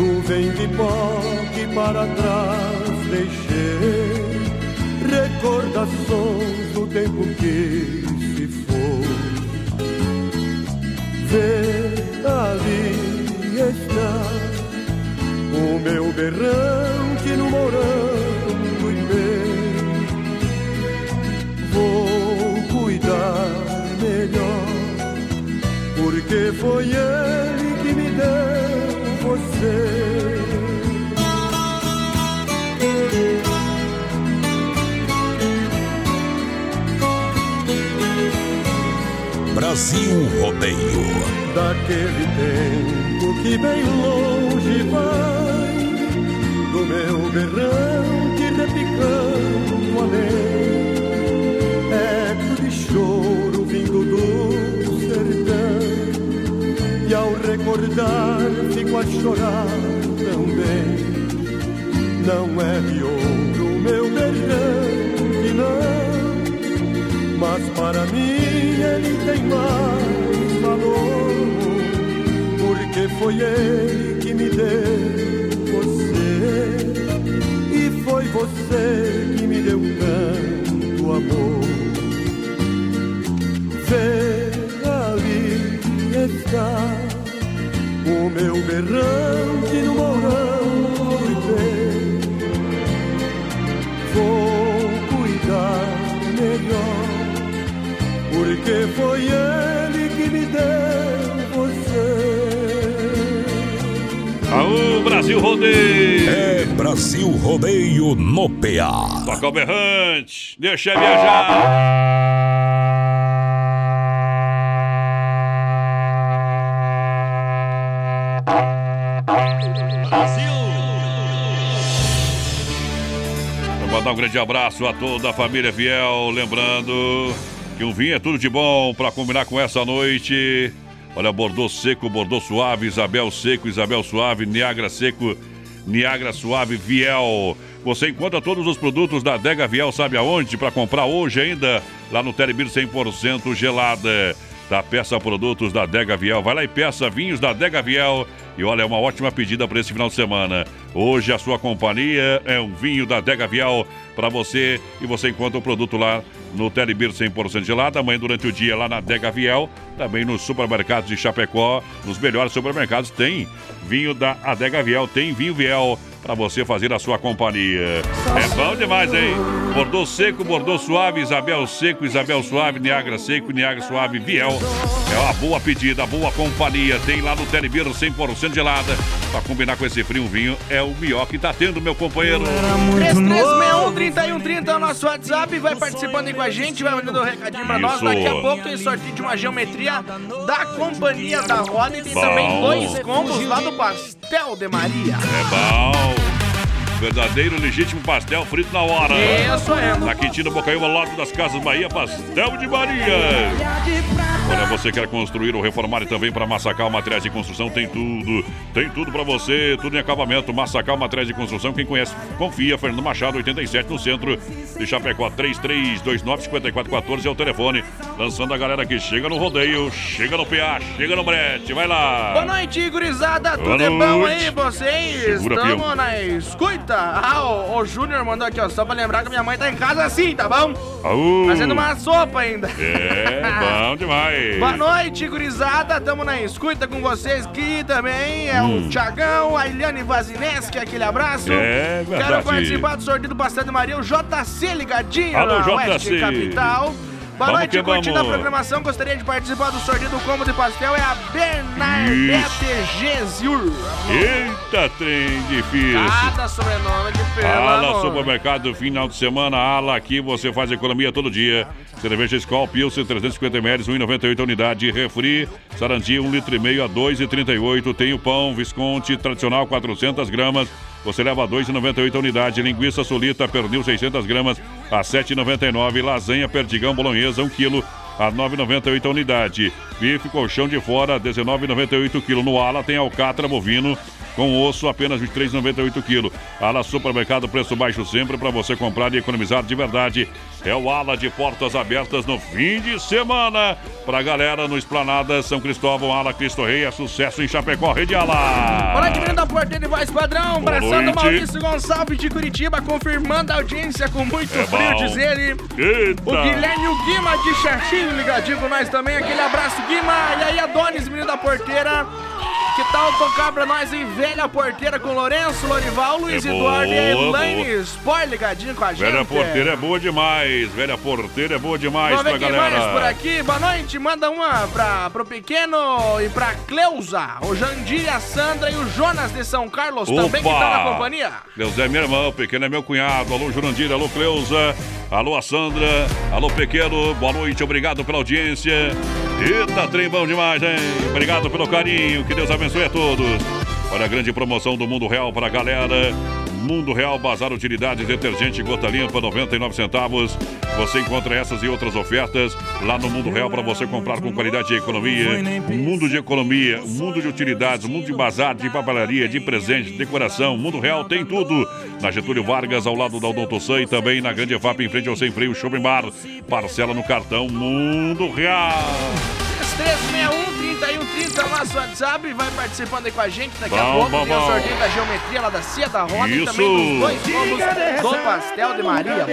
Nuvem de pó que para trás deixei. Recordações do tempo que se foi. Vê ali está o meu berrante no morão do Ipê. Vou cuidar melhor, porque foi ele que me deu você. Brasil Rodeio. daquele tempo que bem longe vai do meu berrante repicando além eco recordar fico a chorar também. Não é de ouro meu berrante, não, mas para mim ele tem mais valor, porque foi ele que me deu você, e foi você que me deu tanto amor. Vê ali está o meu berrante no mourão cortei. Vou cuidar melhor, porque foi ele que me deu você. Aô, Brasil Rodeio! É Brasil Rodeio no PA. Toca o berrante, deixa viajar. Mandar um grande abraço a toda a família fiel, lembrando que um vinho é tudo de bom para combinar com essa noite. Olha, Bordeaux seco, Bordeaux suave, Isabel seco, Isabel suave, Niagara seco, Niagara suave, Viel. Você encontra todos os produtos da Dega Viel, sabe aonde? Para comprar hoje ainda, lá no Telebir 100% gelada. Da peça produtos da Dega Viel. Vai lá e peça vinhos da Dega Viel. E olha, é uma ótima pedida para esse final de semana. Hoje a sua companhia é um vinho da Dega Viel para você. E você encontra o produto lá no Telebir 100% gelado. Amanhã durante o dia lá na Dega Viel. Também nos supermercados de Chapecó. Nos melhores supermercados tem vinho da Adega Viel. Tem vinho Viel para você fazer a sua companhia. É bom demais, hein? Bordeaux seco, Bordeaux suave, Isabel seco, Isabel suave, Niagara seco, Niagara suave, Viel. É uma boa pedida, boa companhia. Tem lá no Telebir 100% gelada. Para combinar com esse frio, um vinho é o melhor que tá tendo, meu companheiro. 3361-3130 é o nosso WhatsApp. Vai participando aí com a gente, vai mandando um recadinho pra nós. Daqui a pouco tem sorteio de uma geometria da Companhia da Roda e tem Bom. também dois combos lá do Pastel de Maria. É bom. Verdadeiro legítimo pastel frito na hora. Isso é. Na Quintino Bocaiúva, lote das Casas Bahia, pastel de Maria. Olha, você quer construir ou reformar e também para Massacal Materiais de Construção, tem tudo. Tem tudo para você, tudo em acabamento. Massacal Materiais de Construção, quem conhece, confia. Fernando Machado, 87, no centro de Chapecó, 3329-5414 é o telefone. Lançando a galera que chega no rodeio, chega no PA, chega no brete, vai lá. Boa noite, gurizada. Boa Tudo é bom aí, vocês? Segura, Estamos na escuta. Ah, o, o Júnior mandou aqui, ó, só pra lembrar que minha mãe tá em casa assim, tá bom? Aú. Fazendo uma sopa ainda. É, bom demais. Boa noite, gurizada. Tamo na escuta com vocês aqui também. É Hum. o Tiagão, a Eliane Vazineski, aquele abraço. É verdade. Quero participar do sorteio do Pastel de Maria, o JC ligadinho Alô, JC. Oeste Capital. Boa Vamos noite, curtindo a vamos. programação. Gostaria de participar do sorteio do combo de pastel. É a Bernadette Gesiur. Eita, trem difícil. Cada sobrenome de Ala amor. Supermercado, final de semana, Ala, aqui você faz economia todo dia. Cerveja Skol Pilsen, 350ml, 1,98 a unidade. Refri, Sarandi, 1 litro e meio a 2,38. Tem o pão Visconti tradicional, 400 gramas. Você leva 2,98 a unidade. Linguiça Solita, pernil, 600 gramas a 7,99. Lasanha Perdigão Bolonhesa, 1 quilo a 9,98 a unidade. Bife colchão de fora, 19,98 kg. No ala tem alcatra bovino com osso, apenas 23,98 kg. Ala Supermercado, preço baixo sempre para você comprar e economizar de verdade. É o ala de portas abertas no fim de semana. Pra galera no Esplanada São Cristóvão, ala Cristo Rei, é sucesso em Chapecó, Rede Ala. Boa noite, menino da Porteira e Voz Padrão. Abraçando. Maurício Gonçalves de Curitiba, confirmando a audiência com muito É frio, bom. diz ele. Eita. O Guilherme Guima de Xaxim ligadinho com nós também. Aquele abraço, Guima. E aí, Adonis, menino da Porteira. Que tal tocar pra nós em Velha Porteira com Lourenço, Lorival, Luiz É Eduardo e boa, Elaine boa. Sport ligadinho com a gente. Velha Porteira é boa demais. Velha Porteira é boa demais Vamos pra galera. mais por aqui. Boa noite. Manda uma pra, pro Pequeno e pra Cleusa, o Jandir, a Sandra e o Jonas de São Carlos também que estão na companhia. Cleusa é minha irmã, o pequeno é meu cunhado. Alô, Jurandir, alô, Cleusa. Alô, a Sandra. Alô, pequeno. Boa noite, obrigado pela audiência. Eita, trem bom demais, hein? Obrigado pelo carinho. Que Deus abençoe a todos. Olha a grande promoção do Mundo Real para a galera. Mundo Real Bazar Utilidades, detergente gota limpa, 99 centavos. Você encontra essas e outras ofertas lá no Mundo Real para você comprar com qualidade e economia. Mundo de economia, mundo de utilidades, mundo de bazar, de papelaria, de presente, de decoração. Mundo Real tem tudo. Na Getúlio Vargas, ao lado da Odonto Sam e também na Grande EFAP, em frente ao Sem Freio Shopping Bar. Parcela no cartão Mundo Real. 3130 nosso WhatsApp, vai participando aí com a gente. Daqui a Bom, pouco bom, tem o sorteio da geometria lá da Cia da Roda e Isso. também dos dois combos do Pastel de Maria.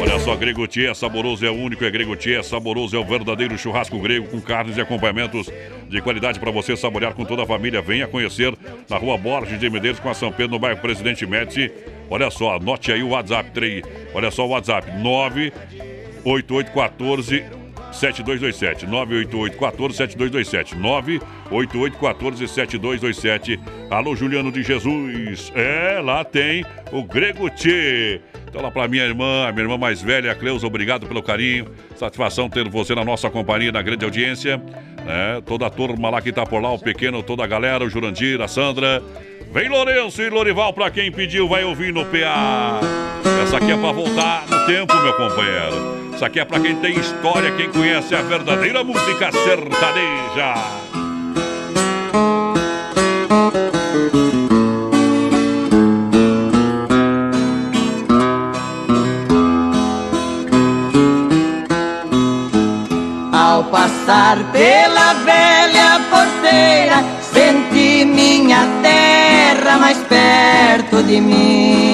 Olha só, Gregotier é saboroso, é único, é Gregotier é saboroso, é o verdadeiro churrasco grego com carnes e acompanhamentos de qualidade para você saborear com toda a família. Venha conhecer na rua Borges de Medeiros com a São Pedro, no bairro Presidente Médici. Olha só, anote aí o WhatsApp 3. Olha só o WhatsApp 98814 7227 98814 7227 98814 7227 Alô Juliano de Jesus É, lá tem o Grego Tchê Então lá pra minha irmã, a minha irmã mais velha, Cleusa, obrigado pelo carinho Satisfação ter você na nossa companhia, na grande audiência né? Toda a turma lá que tá por lá, o pequeno, toda a galera, o Jurandir, a Sandra Vem Lourenço e Lorival, pra quem pediu, vai ouvir no PA. Essa aqui é pra voltar no tempo, meu companheiro. Essa aqui é pra quem tem história, quem conhece a verdadeira música sertaneja. Ao passar pela velha porteira, senti minha terra mais perto de mim.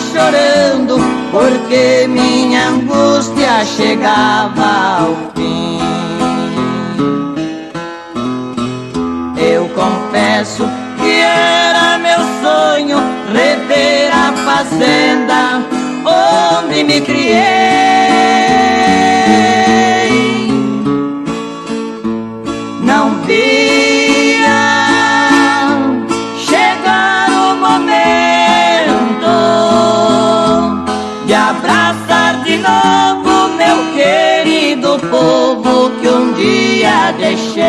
Chorando, porque minha angústia chegava ao fim. Eu confesso que era meu sonho rever a fazenda onde me criei. Dia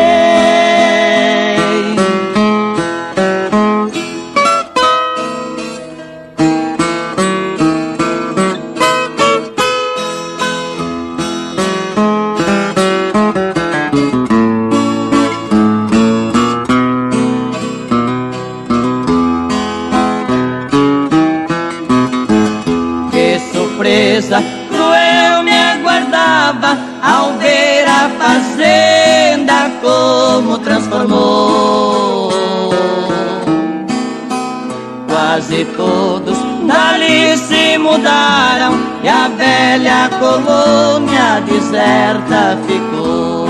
mudaram e a velha colônia deserta ficou.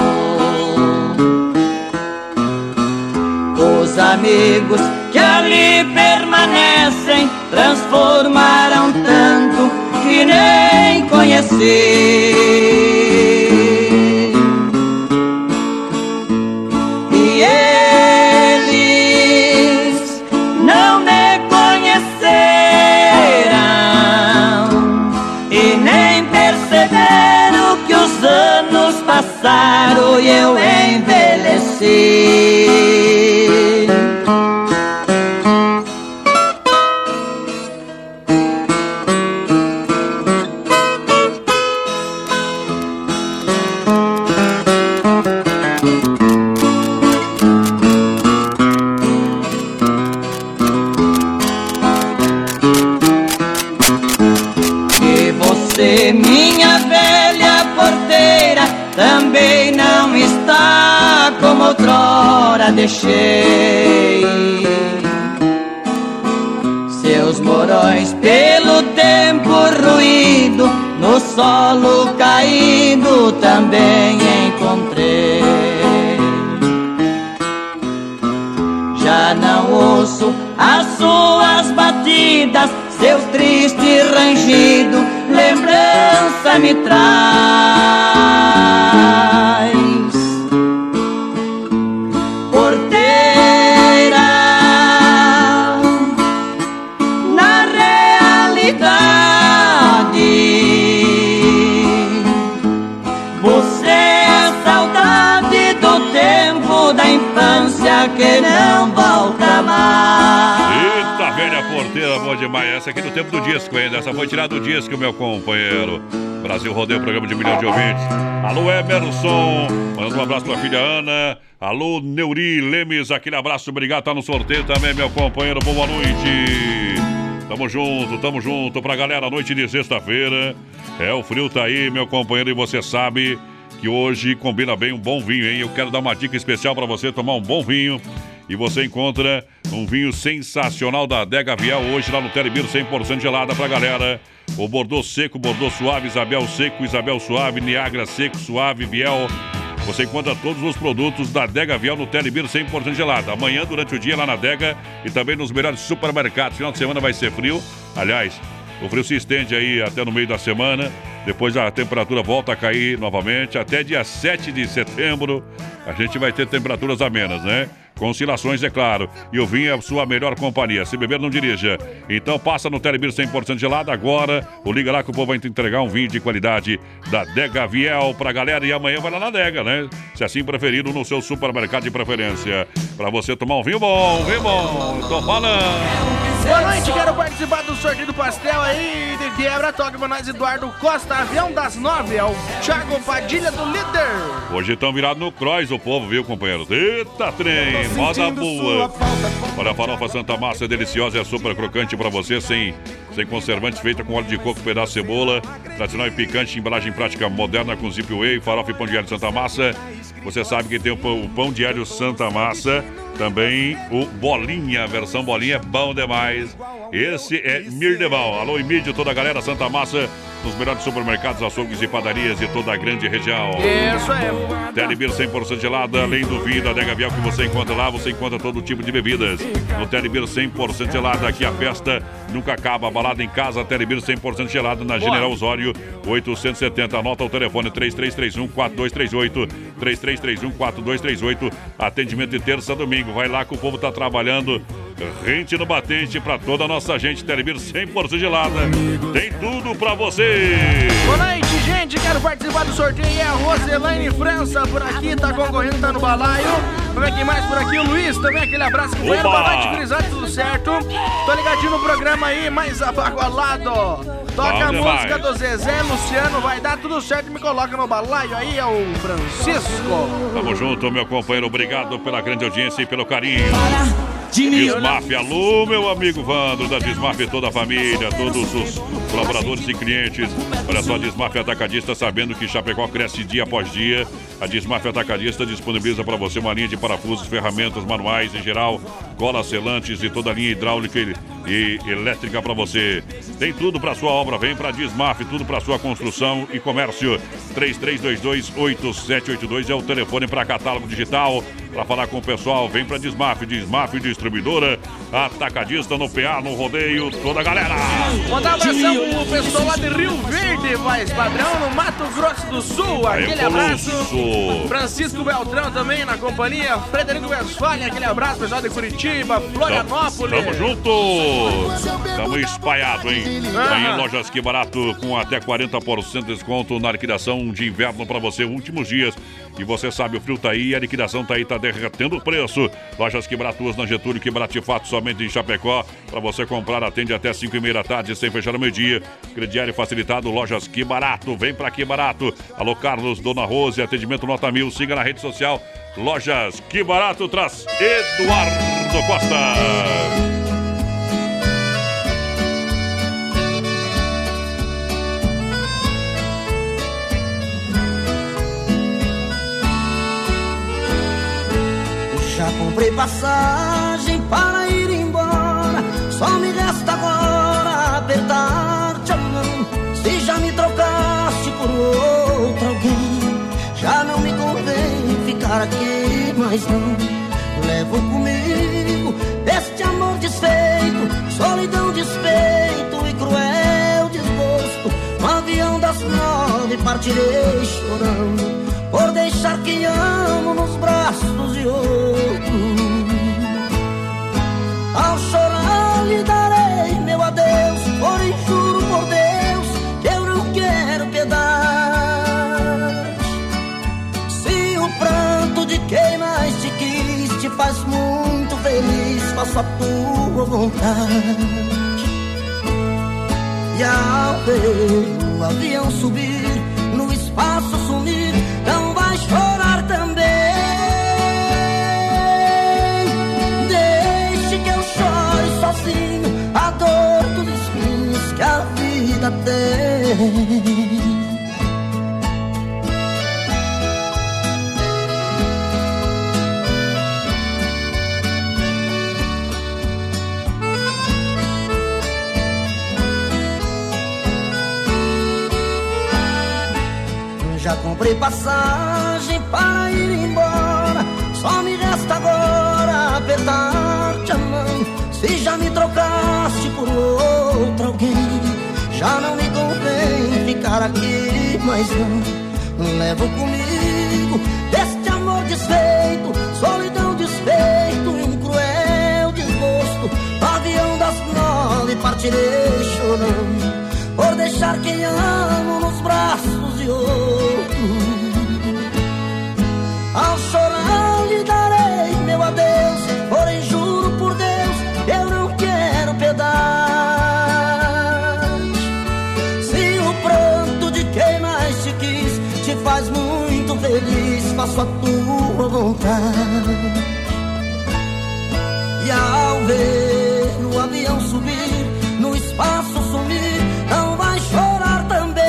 Os amigos que ali permanecem transformaram tanto que nem conheci. Passaram e eu envelheci. Deixei. Seus morões pelo tempo ruído, no solo caído também encontrei. Já não ouço as suas batidas, seus tristes rangidos, lembrança me traz. Bom demais. Essa aqui do tempo do disco ainda. Essa foi tirada do disco, meu companheiro. Brasil Rodeio, programa de milhão de ouvintes. Alô, Emerson. Mandando um abraço pra filha Ana. Alô, Neuri Lemes. Aquele abraço, obrigado. Tá no sorteio também, meu companheiro. Boa noite. Tamo junto, tamo junto pra galera. Noite de sexta-feira. É, o frio tá aí, meu companheiro, e você sabe que hoje combina bem um bom vinho, hein? Eu quero dar uma dica especial para você tomar um bom vinho. E você encontra um vinho sensacional da Adega Viel hoje lá no Telebir 100% gelada pra galera. O Bordeaux seco, Bordeaux suave, Isabel seco, Isabel suave, Niagara seco, suave, Viel. Você encontra todos os produtos da Adega Viel no Telebir 100% gelada. Amanhã, durante o dia, lá na Adega e também nos melhores supermercados. Final de semana vai ser frio. Aliás, o frio se estende aí até no meio da semana. Depois a temperatura volta a cair novamente. Até dia 7 de setembro a gente vai ter temperaturas amenas, né? Com oscilações, é claro. E o vinho é a sua melhor companhia. Se beber, não dirija. Então passa no Telebir 100% gelado agora. Ou liga lá que o povo vai te entregar um vinho de qualidade da Dega Viel pra galera. E amanhã vai lá na Dega, né? Se assim preferido, no seu supermercado de preferência. Pra você tomar um vinho bom, vinho bom. Tô falando. Boa noite, quero participar do sorteio do pastel aí de quebra. Toque pra nós, Eduardo Costa, avião das nove. É o Thiago Padilha do líder. Hoje estão virados no cross o povo, viu, companheiro? Eita, trem, moda boa. Olha, a farofa Santa Massa é deliciosa, é super crocante pra você, sem, sem conservantes, feita com óleo de coco, pedaço de cebola, tradicional e picante, embalagem prática moderna com zip whey, farofa e pão de alho Santa Massa. Você sabe que tem o pão, o pão Santa Massa, também o Bolinha, versão Bolinha é bom demais. Esse é Mirdeval. Alô, Emílio, toda a galera Santa Massa, nos melhores supermercados, açougues e padarias de toda a grande região. Isso aí. Telebir 100% gelada, além do vinho da Viel que você encontra lá, você encontra todo tipo de bebidas. No Telebir 100% gelada, aqui a festa nunca acaba. Balada em casa, Telebir 100% gelada na General Osório 870. Anota o telefone 3331 4238 3331 4238. Atendimento de terça a domingo. Vai lá que o povo tá trabalhando. Rente no batente pra toda a nossa gente. Telebir 100% gelada. Tem tudo pra você. Boa noite, gente. Quero participar do sorteio. É a Roselaine França por aqui, tá concorrendo, tá no balaio. Vamos ver quem mais por aqui. O Luiz também, aquele abraço. Boa noite, Grisado, tudo certo? Tô ligadinho no programa aí, mais abagualado. Toca a música do Zezé, Luciano, vai dar tudo certo. Me coloca no balaio aí, é o Francisco. Tamo junto, meu companheiro. Obrigado pela grande audiência e pelo carinho. Dismaf, alô, meu amigo Vandro, da Dismaf, toda a família, todos os colaboradores e clientes. Olha só, a Dismaf Atacadista, sabendo que Chapecó cresce dia após dia. A Dismaf Atacadista disponibiliza para você uma linha de parafusos, ferramentas manuais em geral, colas selantes e toda a linha hidráulica e, e elétrica para você. Tem tudo para sua obra, vem para Dismaf, tudo para sua construção e comércio. 33228782 é o telefone para catálogo digital. Para falar com o pessoal, vem para Dismaf, Dismaf Distribuidora, Atacadista no PA, no rodeio, toda a galera. Mandar um abração pro pessoal lá de Rio Verde, voz padrão, no Mato Grosso do Sul. Aquele abraço. Francisco Beltrão também na companhia. Frederico Westphalen, aquele abraço, pessoal de Curitiba, Florianópolis. Tamo junto! Tamo espalhado, hein? Aí em lojas que barato com até 40% de desconto na liquidação de inverno pra você, últimos dias. E você sabe, o frio tá aí, a liquidação tá aí, tá derretendo o preço. Lojas que baratuas na Getúlio, que barate fato somente em Chapecó. Pra você comprar, atende até 5 e meia da tarde, sem fechar ao meio-dia. Crediário facilitado, lojas que barato. Vem pra que barato. Alô, Carlos, Dona Rose, atendimento nota mil. Siga na rede social. Lojas que barato traz Eduardo Costa. Já comprei passagem para ir embora. Só me resta agora apertar-te a mão. Se já me trocaste por outro alguém, já não me convém ficar aqui mais não. Levo comigo este amor desfeito, solidão, despeito e cruel desgosto. No avião das nove partirei chorando por deixar quem amo nos braços de outro. Ao chorar lhe darei meu adeus, porém juro por Deus que eu não quero piedade. Se o pranto de quem mais te quis te faz muito feliz, faço a tua vontade. E ao ver o avião subir, vida tem. Já comprei passagem para ir embora. Só me resta agora apertar-te a mão. Se já me trocaste por outro alguém, já não me convém ficar aqui, mas não. Levo comigo deste amor desfeito, solidão desfeito e um cruel desgosto. Avião das nove partirei chorando por deixar quem amo nos braços de outro. Faço a tua vontade. E ao ver o avião subir, no espaço sumir, não vai chorar também.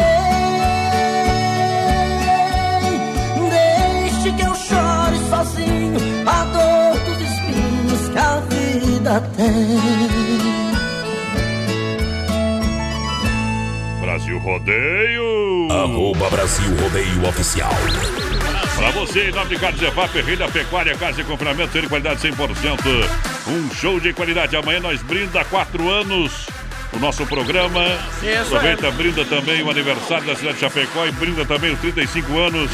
Deixe que eu chore sozinho a dor dos espinhos que a vida tem. Brasil Rodeio. Arroba Brasil Rodeio Oficial. Pra você, em nome de Carlos Evap, Rei da Pecuária, Casa e Confinamento, ser de qualidade 100%. Um show de qualidade. Amanhã nós brinda quatro anos o nosso programa. Isso Aproveita, aí. brinda também o aniversário da cidade de Chapecó e brinda também os 35 anos.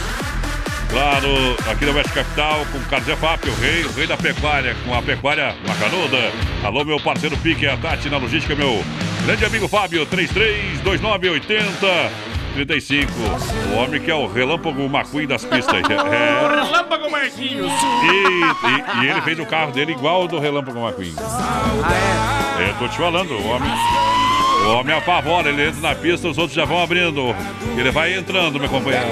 Claro, aqui na Oeste Capital, com Carlos Evap, o rei, o rei da pecuária, com a pecuária Macanuda. Alô, meu parceiro Pique, a Tati na logística, meu grande amigo Fábio, 332980. 35. O homem que é o relâmpago McQueen das pistas. É, Relâmpago Marquinhos. e, e- e ele fez o carro dele igual ao do Relâmpago McQueen. Ah, É, tô te falando, o homem. O homem apavora, ele entra na pista, os outros já vão abrindo. Ele vai entrando, meu companheiro.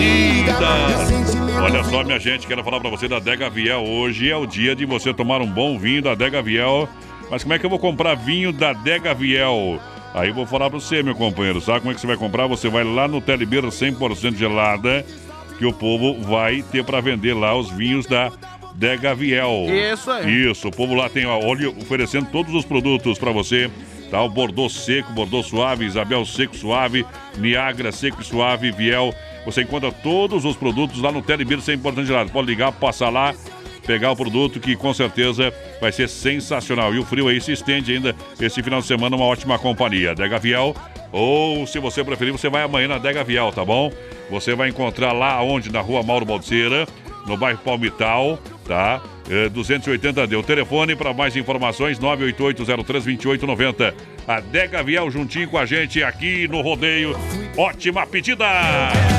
Eita! Olha só, minha gente, quero falar pra você da Dega Viel. Hoje é o dia de você tomar um bom vinho da Dega Viel. Mas como é que eu vou comprar vinho da Dega Viel? Aí eu vou falar pra você, meu companheiro. Sabe como é que você vai comprar? Você vai lá no Telebeira 100% gelada, que o povo vai ter pra vender lá os vinhos da Dega Viel. Isso aí. Isso, o povo lá tem, ó, olha, oferecendo todos os produtos pra você. Tá o Bordeaux seco, Bordeaux suave, Isabel seco suave, Niagara seco e suave, Viel. Você encontra todos os produtos lá no Telebir 100% gelado. Pode ligar, passar lá, pegar o produto que com certeza vai ser sensacional. E o frio aí se estende ainda esse final de semana, uma ótima companhia. Dega Viel, ou se você preferir, você vai amanhã na Dega Viel, tá bom? Você vai encontrar lá onde? Na rua Mauro Baldeira, no bairro Palmital, tá? É, 280D. O telefone para mais informações, 988032890. A Dega Viel juntinho com a gente aqui no Rodeio. Ótima pedida!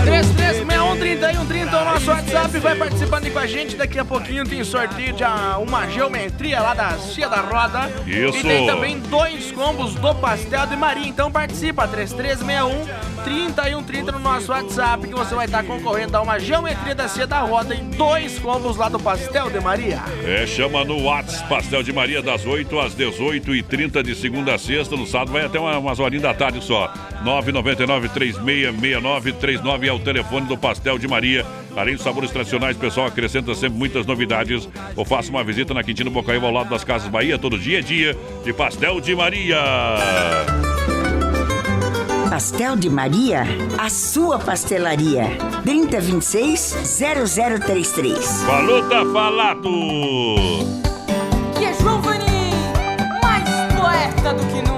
33613130 é o nosso WhatsApp, vai participando aí com a gente. Daqui a pouquinho tem sorteio de ah, uma geometria lá da Cia da Roda. Isso. E tem também dois combos do Pastel de Maria. Então participa, 3361 3130 no nosso WhatsApp, que você vai estar concorrendo a uma geometria da Cia da Roda e dois combos lá do Pastel de Maria. É, chama no Whats Pastel de Maria das 8 às 18 e 30 de segunda a sexta. No sábado vai até uma, umas horinhas da tarde só. 999 366939 é o telefone do Pastel de Maria. Além dos sabores tradicionais, o pessoal acrescenta sempre muitas novidades. Ou faça uma visita na Quintino Bocaiúva ao lado das Casas Bahia. Todo dia é dia de Pastel de Maria. Pastel de Maria, a sua pastelaria. 3026-0033. Falou, tá falado! Que é Giovanni, mais poeta do que nunca.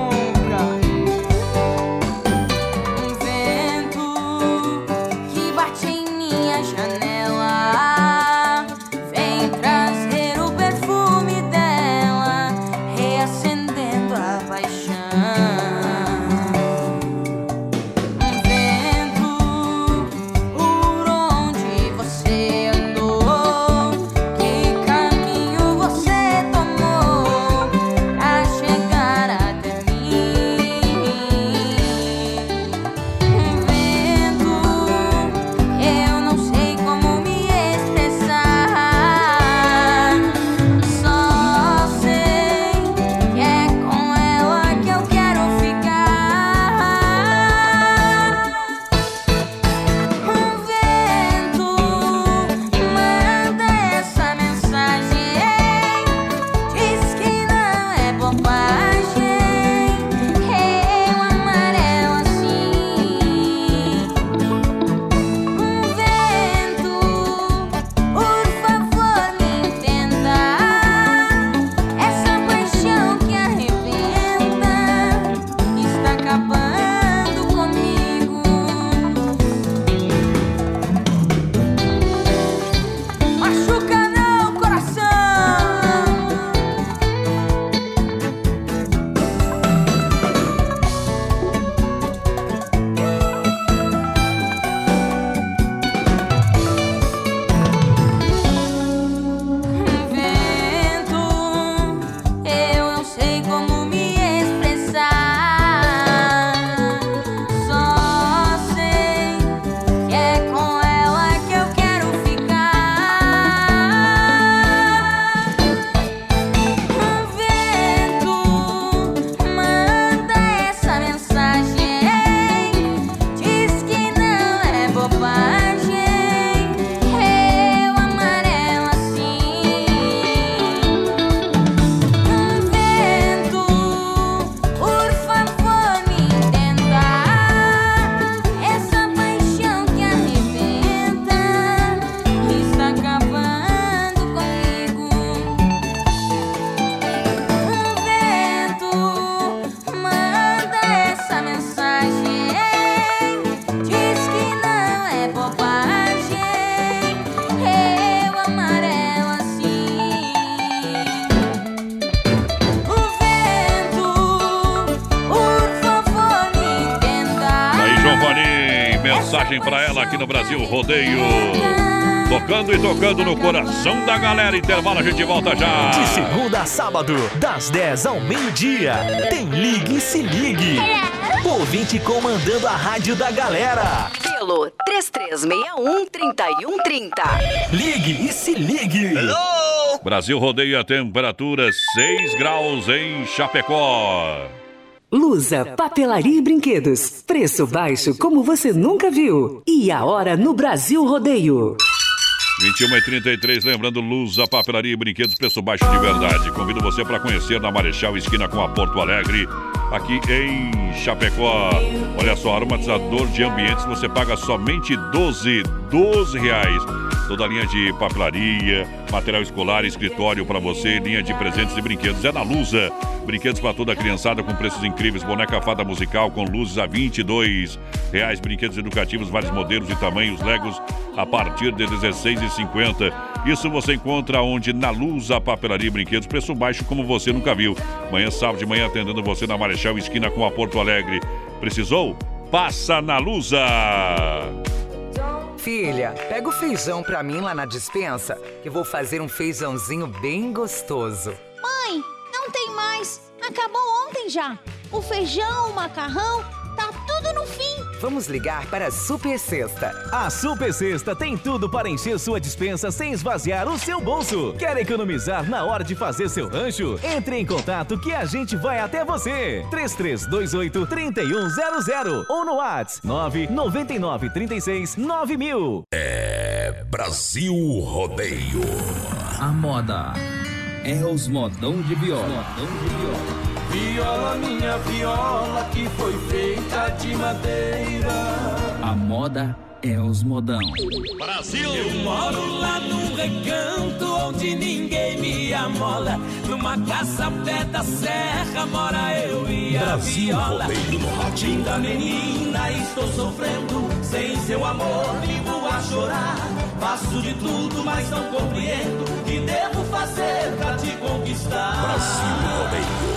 Mensagem pra ela aqui no Brasil Rodeio. Tocando e tocando no coração da galera. Intervalo, a gente volta já. De segunda a sábado, das 10 ao meio-dia, tem Ligue e Se Ligue. Ouvinte comandando a rádio da galera. Pelo 3361-3130. Ligue e Se Ligue. Brasil Rodeio a temperatura 6 graus em Chapecó. Lusa, papelaria e brinquedos. Preço baixo como você nunca viu. E a hora no Brasil Rodeio. 21 e 33, lembrando Luz, a papelaria e brinquedos, preço baixo de verdade. Convido você para conhecer na Marechal, esquina com a Porto Alegre, aqui em Chapecó. Olha só, aromatizador de ambientes, você paga somente 12, 12 reais. Toda a linha de papelaria, material escolar, escritório para você, linha de presentes e brinquedos. É na Lusa. Brinquedos para toda a criançada com preços incríveis. Boneca fada musical com luzes a 22 reais. Brinquedos educativos, vários modelos e tamanhos. Legos a partir de 16,50. Isso você encontra onde? Na Lusa Papelaria e Brinquedos. Preço baixo como você nunca viu. Manhã, sábado de manhã, atendendo você na Marechal, esquina com a Porto Alegre. Precisou? Passa na Lusa! Filha, pega o feijão pra mim lá na dispensa, que vou fazer um feijãozinho bem gostoso. Mãe, não tem mais. Acabou ontem já. O feijão, o macarrão, tá tudo no fim. Vamos ligar para a Super Sexta. A Super Sexta tem tudo para encher sua dispensa sem esvaziar o seu bolso. Quer economizar na hora de fazer seu rancho? Entre em contato que a gente vai até você. 3328 3100 ou no WhatsApp 999 36 9000. É Brasil Rodeio. A moda é os modão de viola. Viola, minha viola, que foi feita de madeira. A moda é os modão. Brasil! Eu moro lá num recanto onde ninguém me amola. Numa casa pé da serra mora eu e a Brasil viola. Rádio. Linda menina, estou sofrendo. Sem seu amor, vivo a chorar. Faço de tudo, mas não compreendo. O que devo fazer pra te conquistar? Brasil Rodeio.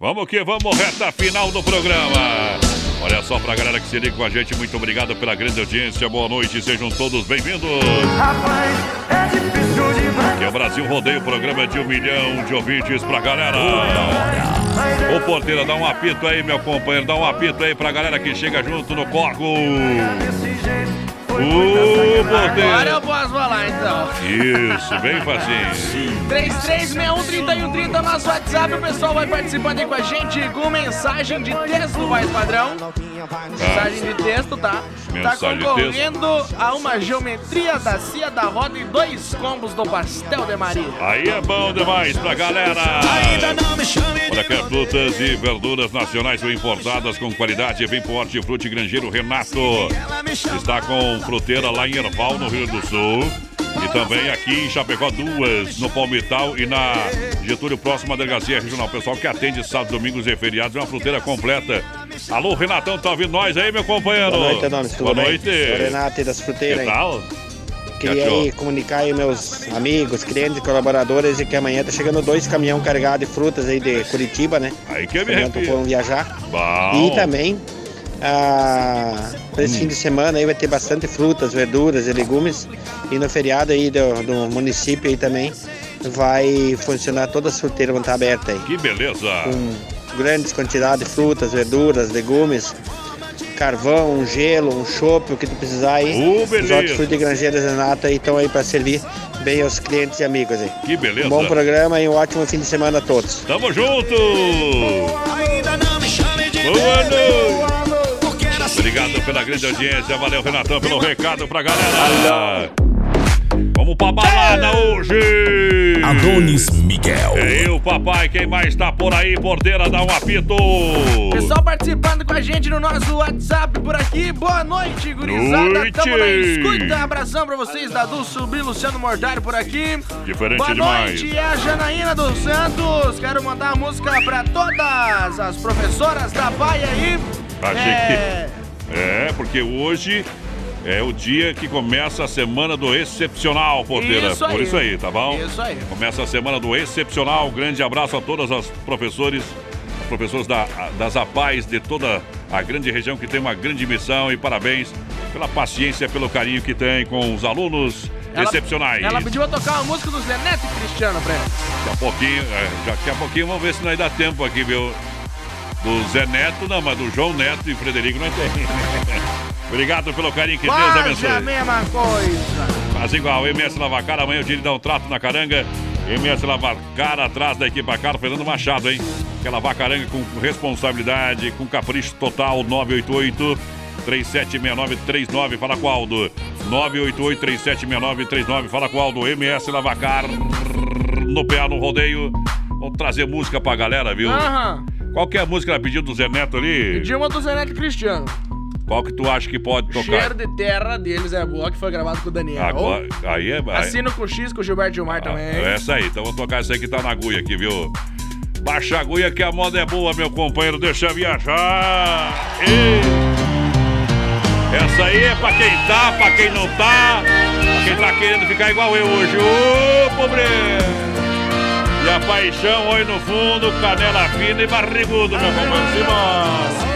Vamos que vamos, reta final do programa. Olha só pra galera que se liga com a gente, muito obrigado pela grande audiência. Boa noite, sejam todos bem-vindos. Que é o Brasil Rodeio, o programa de um milhão de ouvintes pra galera. Ô porteira, dá um apito aí, meu companheiro, dá um apito aí pra galera que chega junto no corco. Agora eu posso falar então. Isso, bem facinho. 3361-3130 nosso WhatsApp, o pessoal vai participando aí com a gente com mensagem de texto, mais padrão. Mensagem de texto, tá? Mensagem tá concorrendo a uma geometria da Cia da Roda e dois combos do Pastel de Maria. Aí é bom demais pra galera. Olha que frutas e verduras nacionais ou importadas com qualidade. Vem pro Hortifruti Grangeiro Renato. Está com fruteira lá em Erval, no Rio do Sul. E também aqui em Chapecó, duas no Palmital e na Getúlio, próxima delegacia regional. Pessoal que atende sábado, domingos e feriados, é uma fruteira completa. Alô, Renatão, tá ouvindo nós aí, meu companheiro? Boa noite, Adonis. Boa bem? noite. Sou Renato das fruteiras. Que tal? Queria aí comunicar aí meus amigos, clientes, colaboradores e que amanhã tá chegando dois caminhão carregados de frutas aí de Curitiba, né? Aí que me foram viajar. Bom. E também, ah, para Hum. esse fim de semana aí vai ter bastante frutas, verduras e legumes. E no feriado aí do, do município aí também vai funcionar todas as fruteiras vão estar abertas aí. Que beleza. Com grandes quantidades de frutas, verduras, legumes, carvão, um gelo, um chopp, o que tu precisar aí. Os beleza. hortifruti Grangeiros Renato aí estão aí para servir bem aos clientes e amigos aí. Que beleza. Um bom programa e um ótimo fim de semana a todos. Tamo junto! Boa noite! Obrigado pela grande audiência, valeu Renatão pelo recado pra galera! Vamos Vamos pra balada hoje! Adonis Miguel. É eu, papai. Quem mais tá por aí? Porteira, dá um apito. Pessoal participando com a gente no nosso WhatsApp por aqui. Boa noite, gurizada. Noite. Tamo na escuta. Abração pra vocês da Dulce Subir, Luciano Mortário por aqui. Diferente Boa demais. noite, é a Janaína dos Santos. Quero mandar a música pra todas as professoras da Baia aí. Achei É, que. É, porque hoje é o dia que começa a semana do excepcional, porteira. Isso aí. Por isso aí, tá bom? Isso aí. Começa a semana do excepcional. Grande abraço a todas as professores, os professores da, das APAES de toda a grande região que tem uma grande missão e parabéns pela paciência, pelo carinho que tem com os alunos ela- excepcionais. Ela pediu pra tocar uma música do Zé Neto e Cristiano pra ela. Daqui a pouquinho, é, daqui a pouquinho vamos ver se nós dá tempo aqui, viu? Do Zé Neto, não, mas do João Neto e Frederico nós tem. Obrigado pelo carinho, que Deus Quase abençoe. a mesma coisa. Faz igual, MS Lavacar, amanhã o dia de dar um trato na caranga. MS Lavacar atrás da equipe Carro, Fernando Machado, hein? Quer lavar caranga com responsabilidade, com capricho total, 988 376939, fala com o Aldo. 988 376939, fala com o Aldo. MS Lavacar no PA no rodeio. Vamos trazer música pra galera, viu? Aham. Qual que é a música que ela pediu do Zé Neto ali? Pediu uma do Zé Neto e Cristiano. Qual que tu acha que pode tocar? Cheiro de terra deles é boa, que foi gravado com o Daniel. Agora, aí é. Assino com o X, com o Gilberto Gilmar também. É essa aí, então vou tocar essa aí que tá na agulha aqui, viu? Baixa a agulha que a moda é boa, meu companheiro, deixa viajar. Ei. Essa aí é pra quem tá, pra quem não tá, pra quem tá querendo ficar igual eu hoje. Ô, pobre! E a paixão, oi no fundo, canela fina e barrigudo, meu companheiro. Simbora!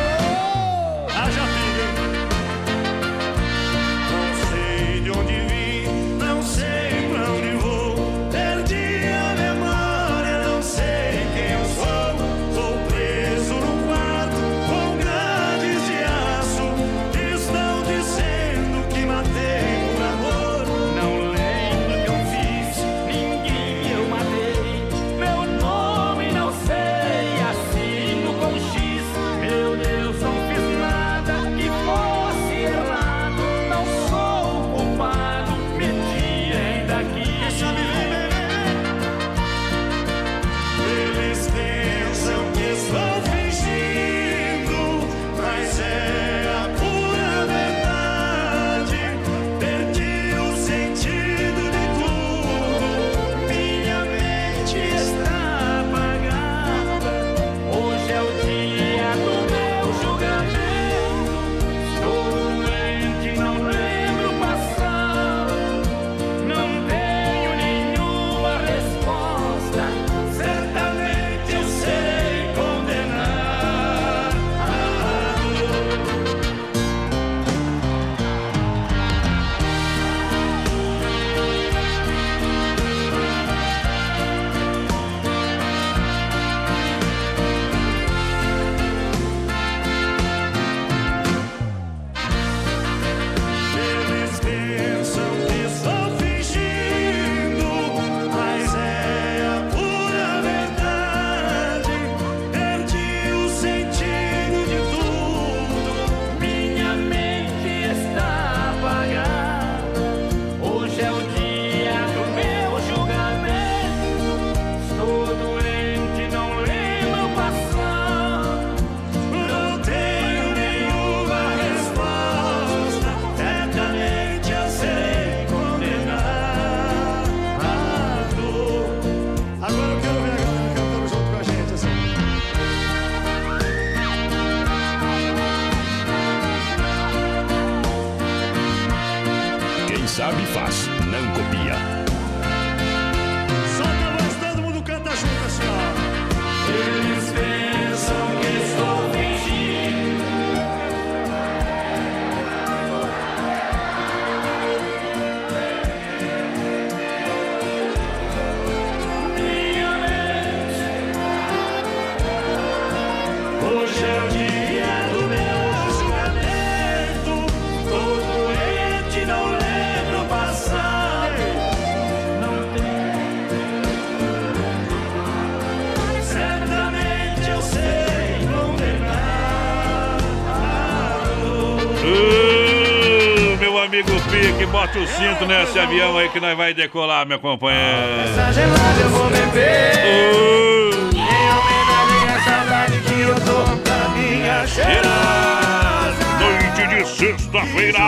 Bota o cinto nesse avião aí que nós vai decolar, meu companheiro. Essa gelada eu vou beber. Uh. Em homenagem à saudade que eu tô pra minha cheirosa. Noite de sexta-feira.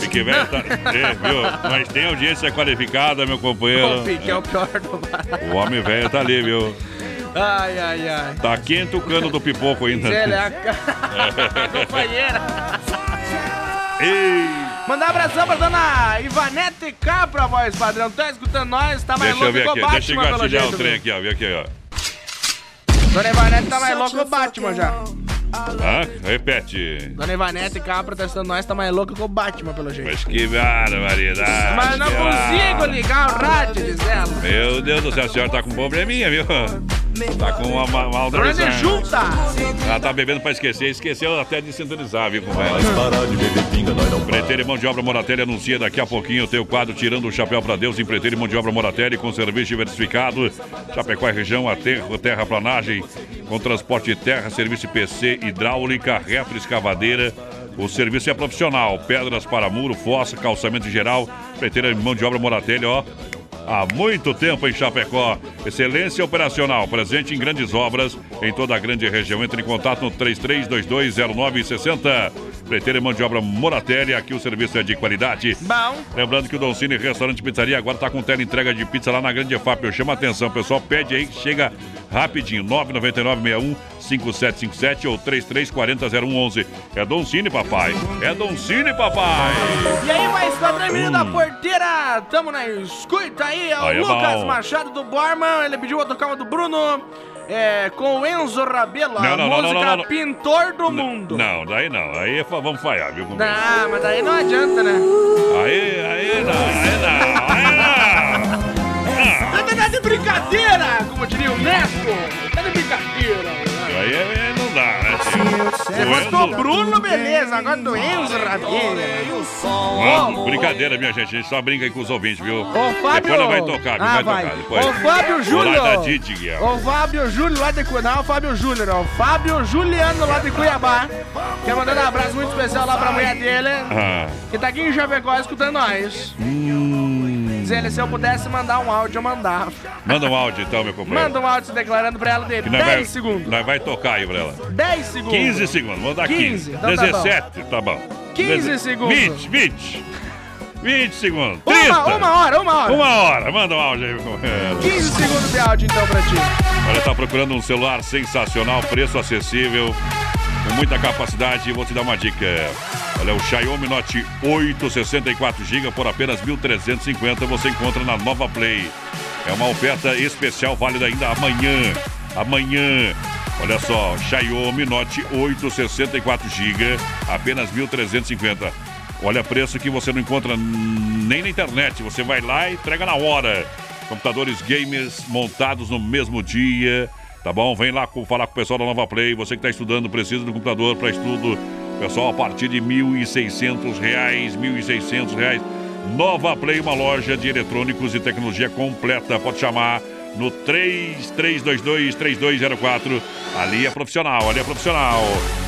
Pique velho tá. É, viu? Mas tem audiência qualificada, meu companheiro. O Pique é o pior do barato. O homem velho tá ali, viu? Ai, ai, ai. Tá quente o cano do pipoco ainda. Ele é a cara. Companheira. Ei, Mandar um abração pra dona Ivanete Capra, voz padrão. Tá escutando nós? Tá mais deixa louco que o Batman, deixa eu pelo engatilhar jeito. o trem aqui, ó. Vê aqui, ó. Dona Ivanete tá mais louco que o Batman já. Hã? Repete. Dona Ivanete Capra tá escutando nós, tá mais louco que o Batman, pelo jeito. Mas que barbaridade. Mas não consigo ligar o rádio, diz ela. Meu Deus do céu, a senhora tá com um probleminha, viu? Tá com uma, uma, uma junta! Ela tá bebendo pra esquecer. Esqueceu até de sintonizar, viu, com ela. parar de beber pinga, nós não Preteiro e Mão de Obra Moratelli anuncia daqui a pouquinho o teu quadro Tirando o Chapéu pra Deus em Preteiro e Mão de Obra Moratelli com serviço diversificado. Chapecó e região, a terra, terraplanagem com transporte de terra, serviço PC, hidráulica, retroescavadeira. O serviço é profissional. Pedras para muro, fossa, calçamento geral. Preteiro e Mão de Obra Moratelli, ó. Há muito tempo em Chapecó. Excelência operacional, presente em grandes obras em toda a grande região. Entre em contato no 33220960. Preteiro e mão de obra Moratelli, aqui o serviço é de qualidade. Bom. Lembrando que o Don Cine Restaurante Pizzaria agora está com tela entrega de pizza lá na Grande EFAP. Eu chamo a atenção, pessoal pede aí que chega rapidinho. 99961 5757 ou 33400111. É Don Cine, papai. É Don Cine, papai. E aí, mais padrão menino da Hum. porteira, tamo na escuta aí, é o Aí é Lucas bom. Machado do Borman, ele pediu a tocar uma do Bruno, é, com o Enzo Rabelo, a Não, não, não, música não. Pintor do Mundo. Não, daí não. Aí vamos falhar, viu? Não, mas daí não adianta, né? Aí, aí não, aí não, aí não. Tá de brincadeira, como diria o Neto. Tá de brincadeira. Aí, aí não dá, né, tio? É, O do Bruno, beleza, agora do Enzo. Mano, brincadeira, minha gente. A gente só brinca aí com os ouvintes, viu? Ô, Fábio... Depois vai tocar? Ah, vai, vai. tocar depois. Ô, Fábio Júnior. Horário da Didi. Ô, Fábio Júnior lá de Cuiabá. Não, o Fábio Júnior, ó. O Fábio Juliano lá de Cuiabá. Quer mandar um abraço muito especial lá pra mulher dele, Ah. que tá aqui em Chapecó escutando nós. Hum. Diz ele, se eu pudesse mandar um áudio, eu mandava. Manda um áudio então, meu companheiro. Manda um áudio se declarando pra ela de Que 10 nós vai, segundos. Nós vai tocar aí pra ela. 10 segundos. 15 segundos, vamos dar 15. 15, então tá 17, tá bom. 15 Deze- segundos. 20, 20. 20 segundos. Uma, 30. uma hora, uma hora. Uma hora, manda um áudio aí, meu companheiro. 15 segundos de áudio então pra ti. Olha, tá procurando um celular sensacional, preço acessível, com muita capacidade. Vou te dar uma dica. Olha, o Xiaomi Note 8 64GB por apenas 1.350 você encontra na Nova Play. É uma oferta especial válida ainda amanhã. Amanhã. Olha só, Xiaomi Note 8 64GB, apenas 1.350. Olha preço que você não encontra nem na internet. Você vai lá e entrega na hora. Computadores gamers montados no mesmo dia. Tá bom? Vem lá falar com o pessoal da Nova Play. Você que está estudando, precisa um computador para estudo. Pessoal, a partir de R$ 1.600, 1.600 reais. Nova Play, uma loja de eletrônicos e tecnologia completa. Pode chamar no 3322-3204. Ali é profissional, ali é profissional.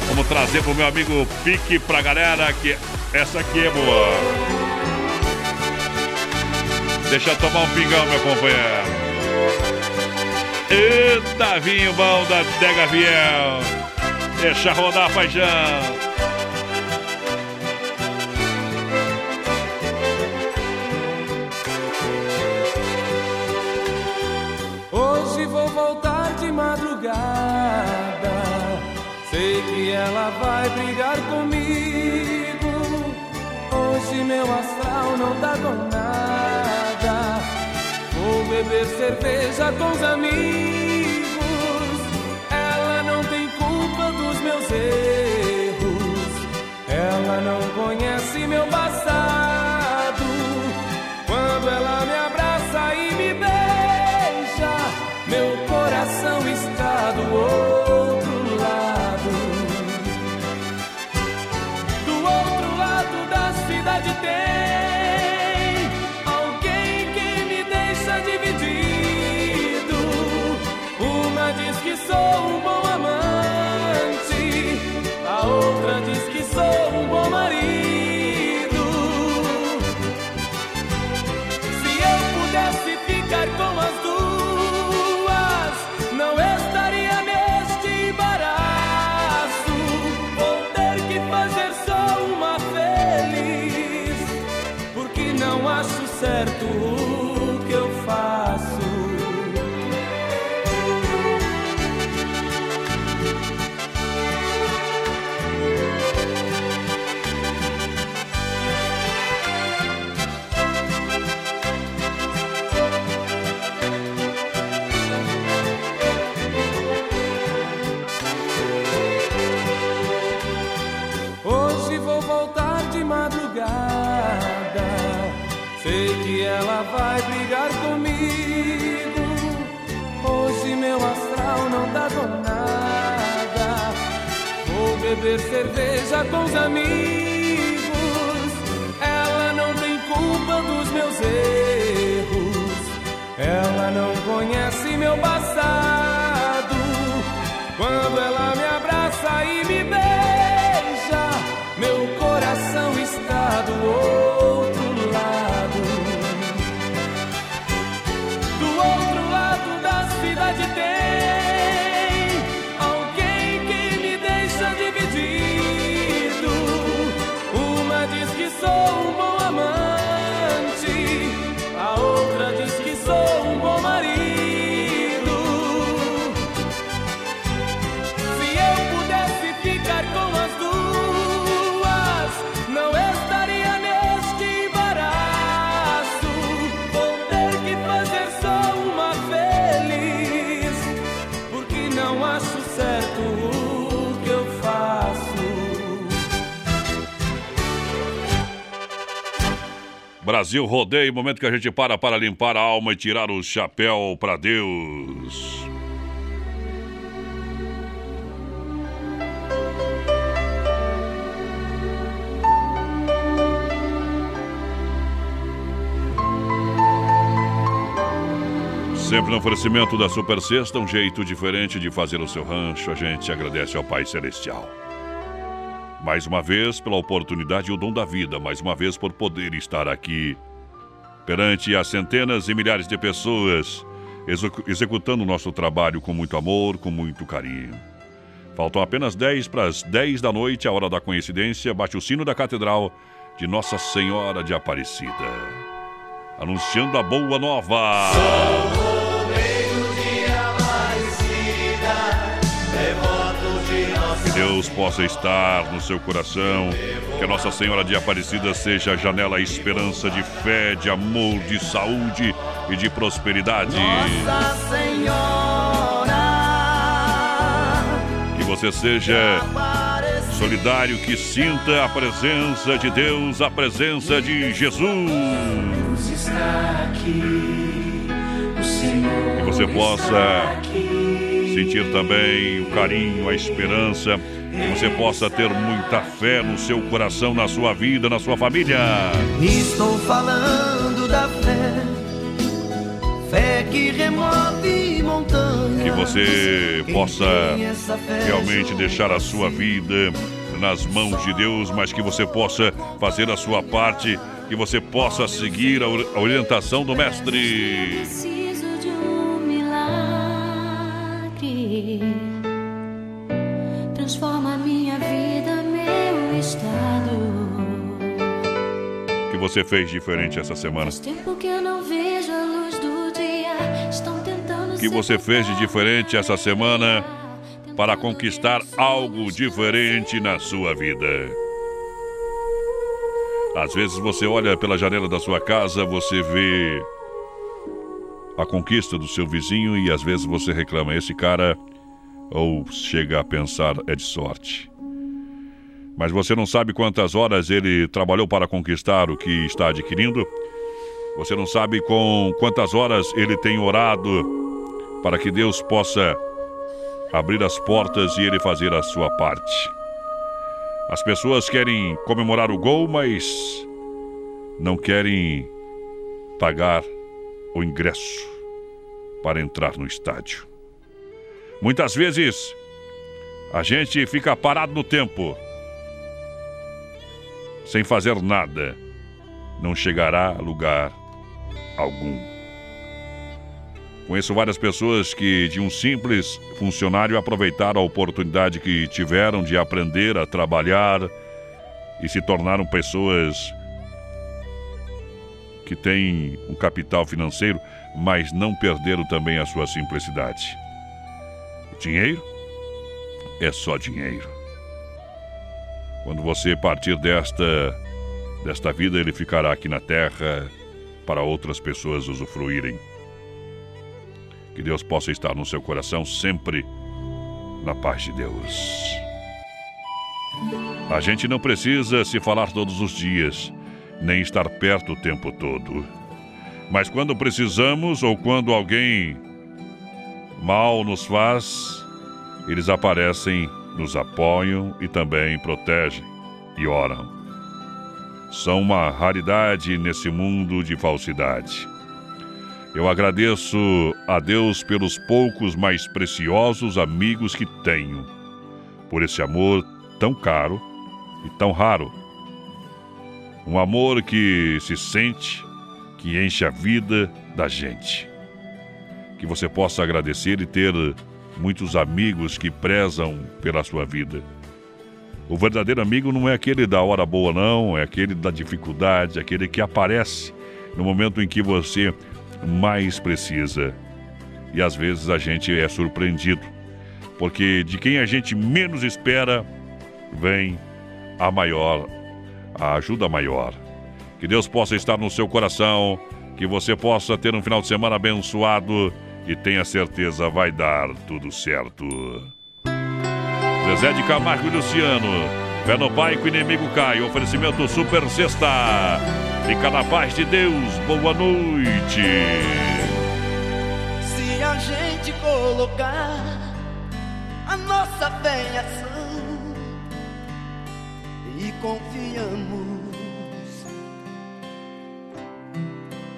Vamos trazer pro meu amigo Pique pra galera que essa aqui é boa. Deixa eu tomar um pingão, meu companheiro. Eita, vinho bom da Dega Viel. Deixa rodar, paixão. Hoje vou voltar de madrugada. Sei que ela vai brigar comigo. Hoje meu astral não tá com nada. Vou beber cerveja com os amigos. Ela não tem culpa dos meus erros. Ela não conhece meu passado. Quando ela me ela vai brigar comigo. Hoje meu astral não tá com nada. Vou beber cerveja com os amigos. Ela não tem culpa dos meus erros. Ela não conhece meu passado. Quando ela me abraça e me beija, meu coração está do outro Brasil Rodeio, momento que a gente para para limpar a alma e tirar o chapéu para Deus. Sempre no oferecimento da Super Sexta, um jeito diferente de fazer o seu rancho. A gente agradece ao Pai Celestial. Mais uma vez pela oportunidade e o dom da vida, mais uma vez por poder estar aqui perante as centenas e milhares de pessoas execu- executando o nosso trabalho com muito amor, com muito carinho. Faltam apenas 10 para as 10 da noite, a hora da coincidência, bate o sino da Catedral de Nossa Senhora de Aparecida. Anunciando a boa nova. Deus possa estar no seu coração. Que a Nossa Senhora de Aparecida seja a janela esperança de fé, de amor, de saúde e de prosperidade. Nossa Senhora, Que você seja solidário, que sinta a presença de Deus, a presença de Jesus. está aqui. O Senhor Que você possa. Sentir também o carinho, a esperança. Que você possa ter muita fé no seu coração, na sua vida, na sua família. Estou falando da fé, fé que remove montanhas. Que você possa realmente deixar a sua vida nas mãos de Deus, mas que você possa fazer a sua parte, que você possa seguir a orientação do Mestre. Transforma minha vida, meu estado. O que você fez diferente essa semana? Tempo que eu não vejo a luz do dia. Estão tentando O que você fez de diferente essa semana para conquistar algo diferente na sua vida? Às vezes você olha pela janela da sua casa, você vê a conquista do seu vizinho e às vezes você reclama: esse cara, ou chega a pensar, é de sorte. Mas você não sabe quantas horas ele trabalhou para conquistar o que está adquirindo? Você não sabe com quantas horas ele tem orado para que Deus possa abrir as portas e ele fazer a sua parte. As pessoas querem comemorar o gol, mas não querem pagar o ingresso para entrar no estádio. Muitas vezes a gente fica parado no tempo, sem fazer nada, não chegará a lugar algum. Conheço várias pessoas que, de um simples funcionário, aproveitaram a oportunidade que tiveram de aprender a trabalhar e se tornaram pessoas que têm um capital financeiro, mas não perderam também a sua simplicidade. O dinheiro é só dinheiro. Quando você partir desta desta vida, ele ficará aqui na terra para outras pessoas usufruírem. Que Deus possa estar no seu coração sempre na paz de Deus. A gente não precisa se falar todos os dias, nem estar perto o tempo todo. Mas quando precisamos ou quando alguém mal nos faz, eles aparecem, nos apoiam e também protegem e oram. São uma raridade nesse mundo de falsidade. Eu agradeço a Deus pelos poucos mais preciosos amigos que tenho, por esse amor tão caro e tão raro. Um amor que se sente, que enche a vida da gente. Que você possa agradecer e ter muitos amigos que prezam pela sua vida. O verdadeiro amigo não é aquele da hora boa, não, é aquele da dificuldade, aquele que aparece no momento em que você mais precisa. E às vezes a gente é surpreendido, porque de quem a gente menos espera vem a maior, a ajuda maior. Que Deus possa estar no seu coração, que você possa ter um final de semana abençoado e tenha certeza vai dar tudo certo. Zezé de Camargo e Luciano, fé no pai que o inimigo cai, oferecimento Super Sexta. Fica na paz de Deus, boa noite. Se a gente colocar a nossa fé e confiamos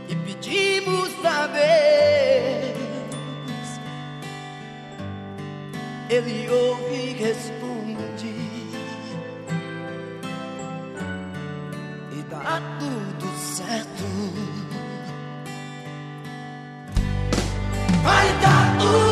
e pedimos saber. Ele ouve e responde e dá tudo certo. Vai dar tudo.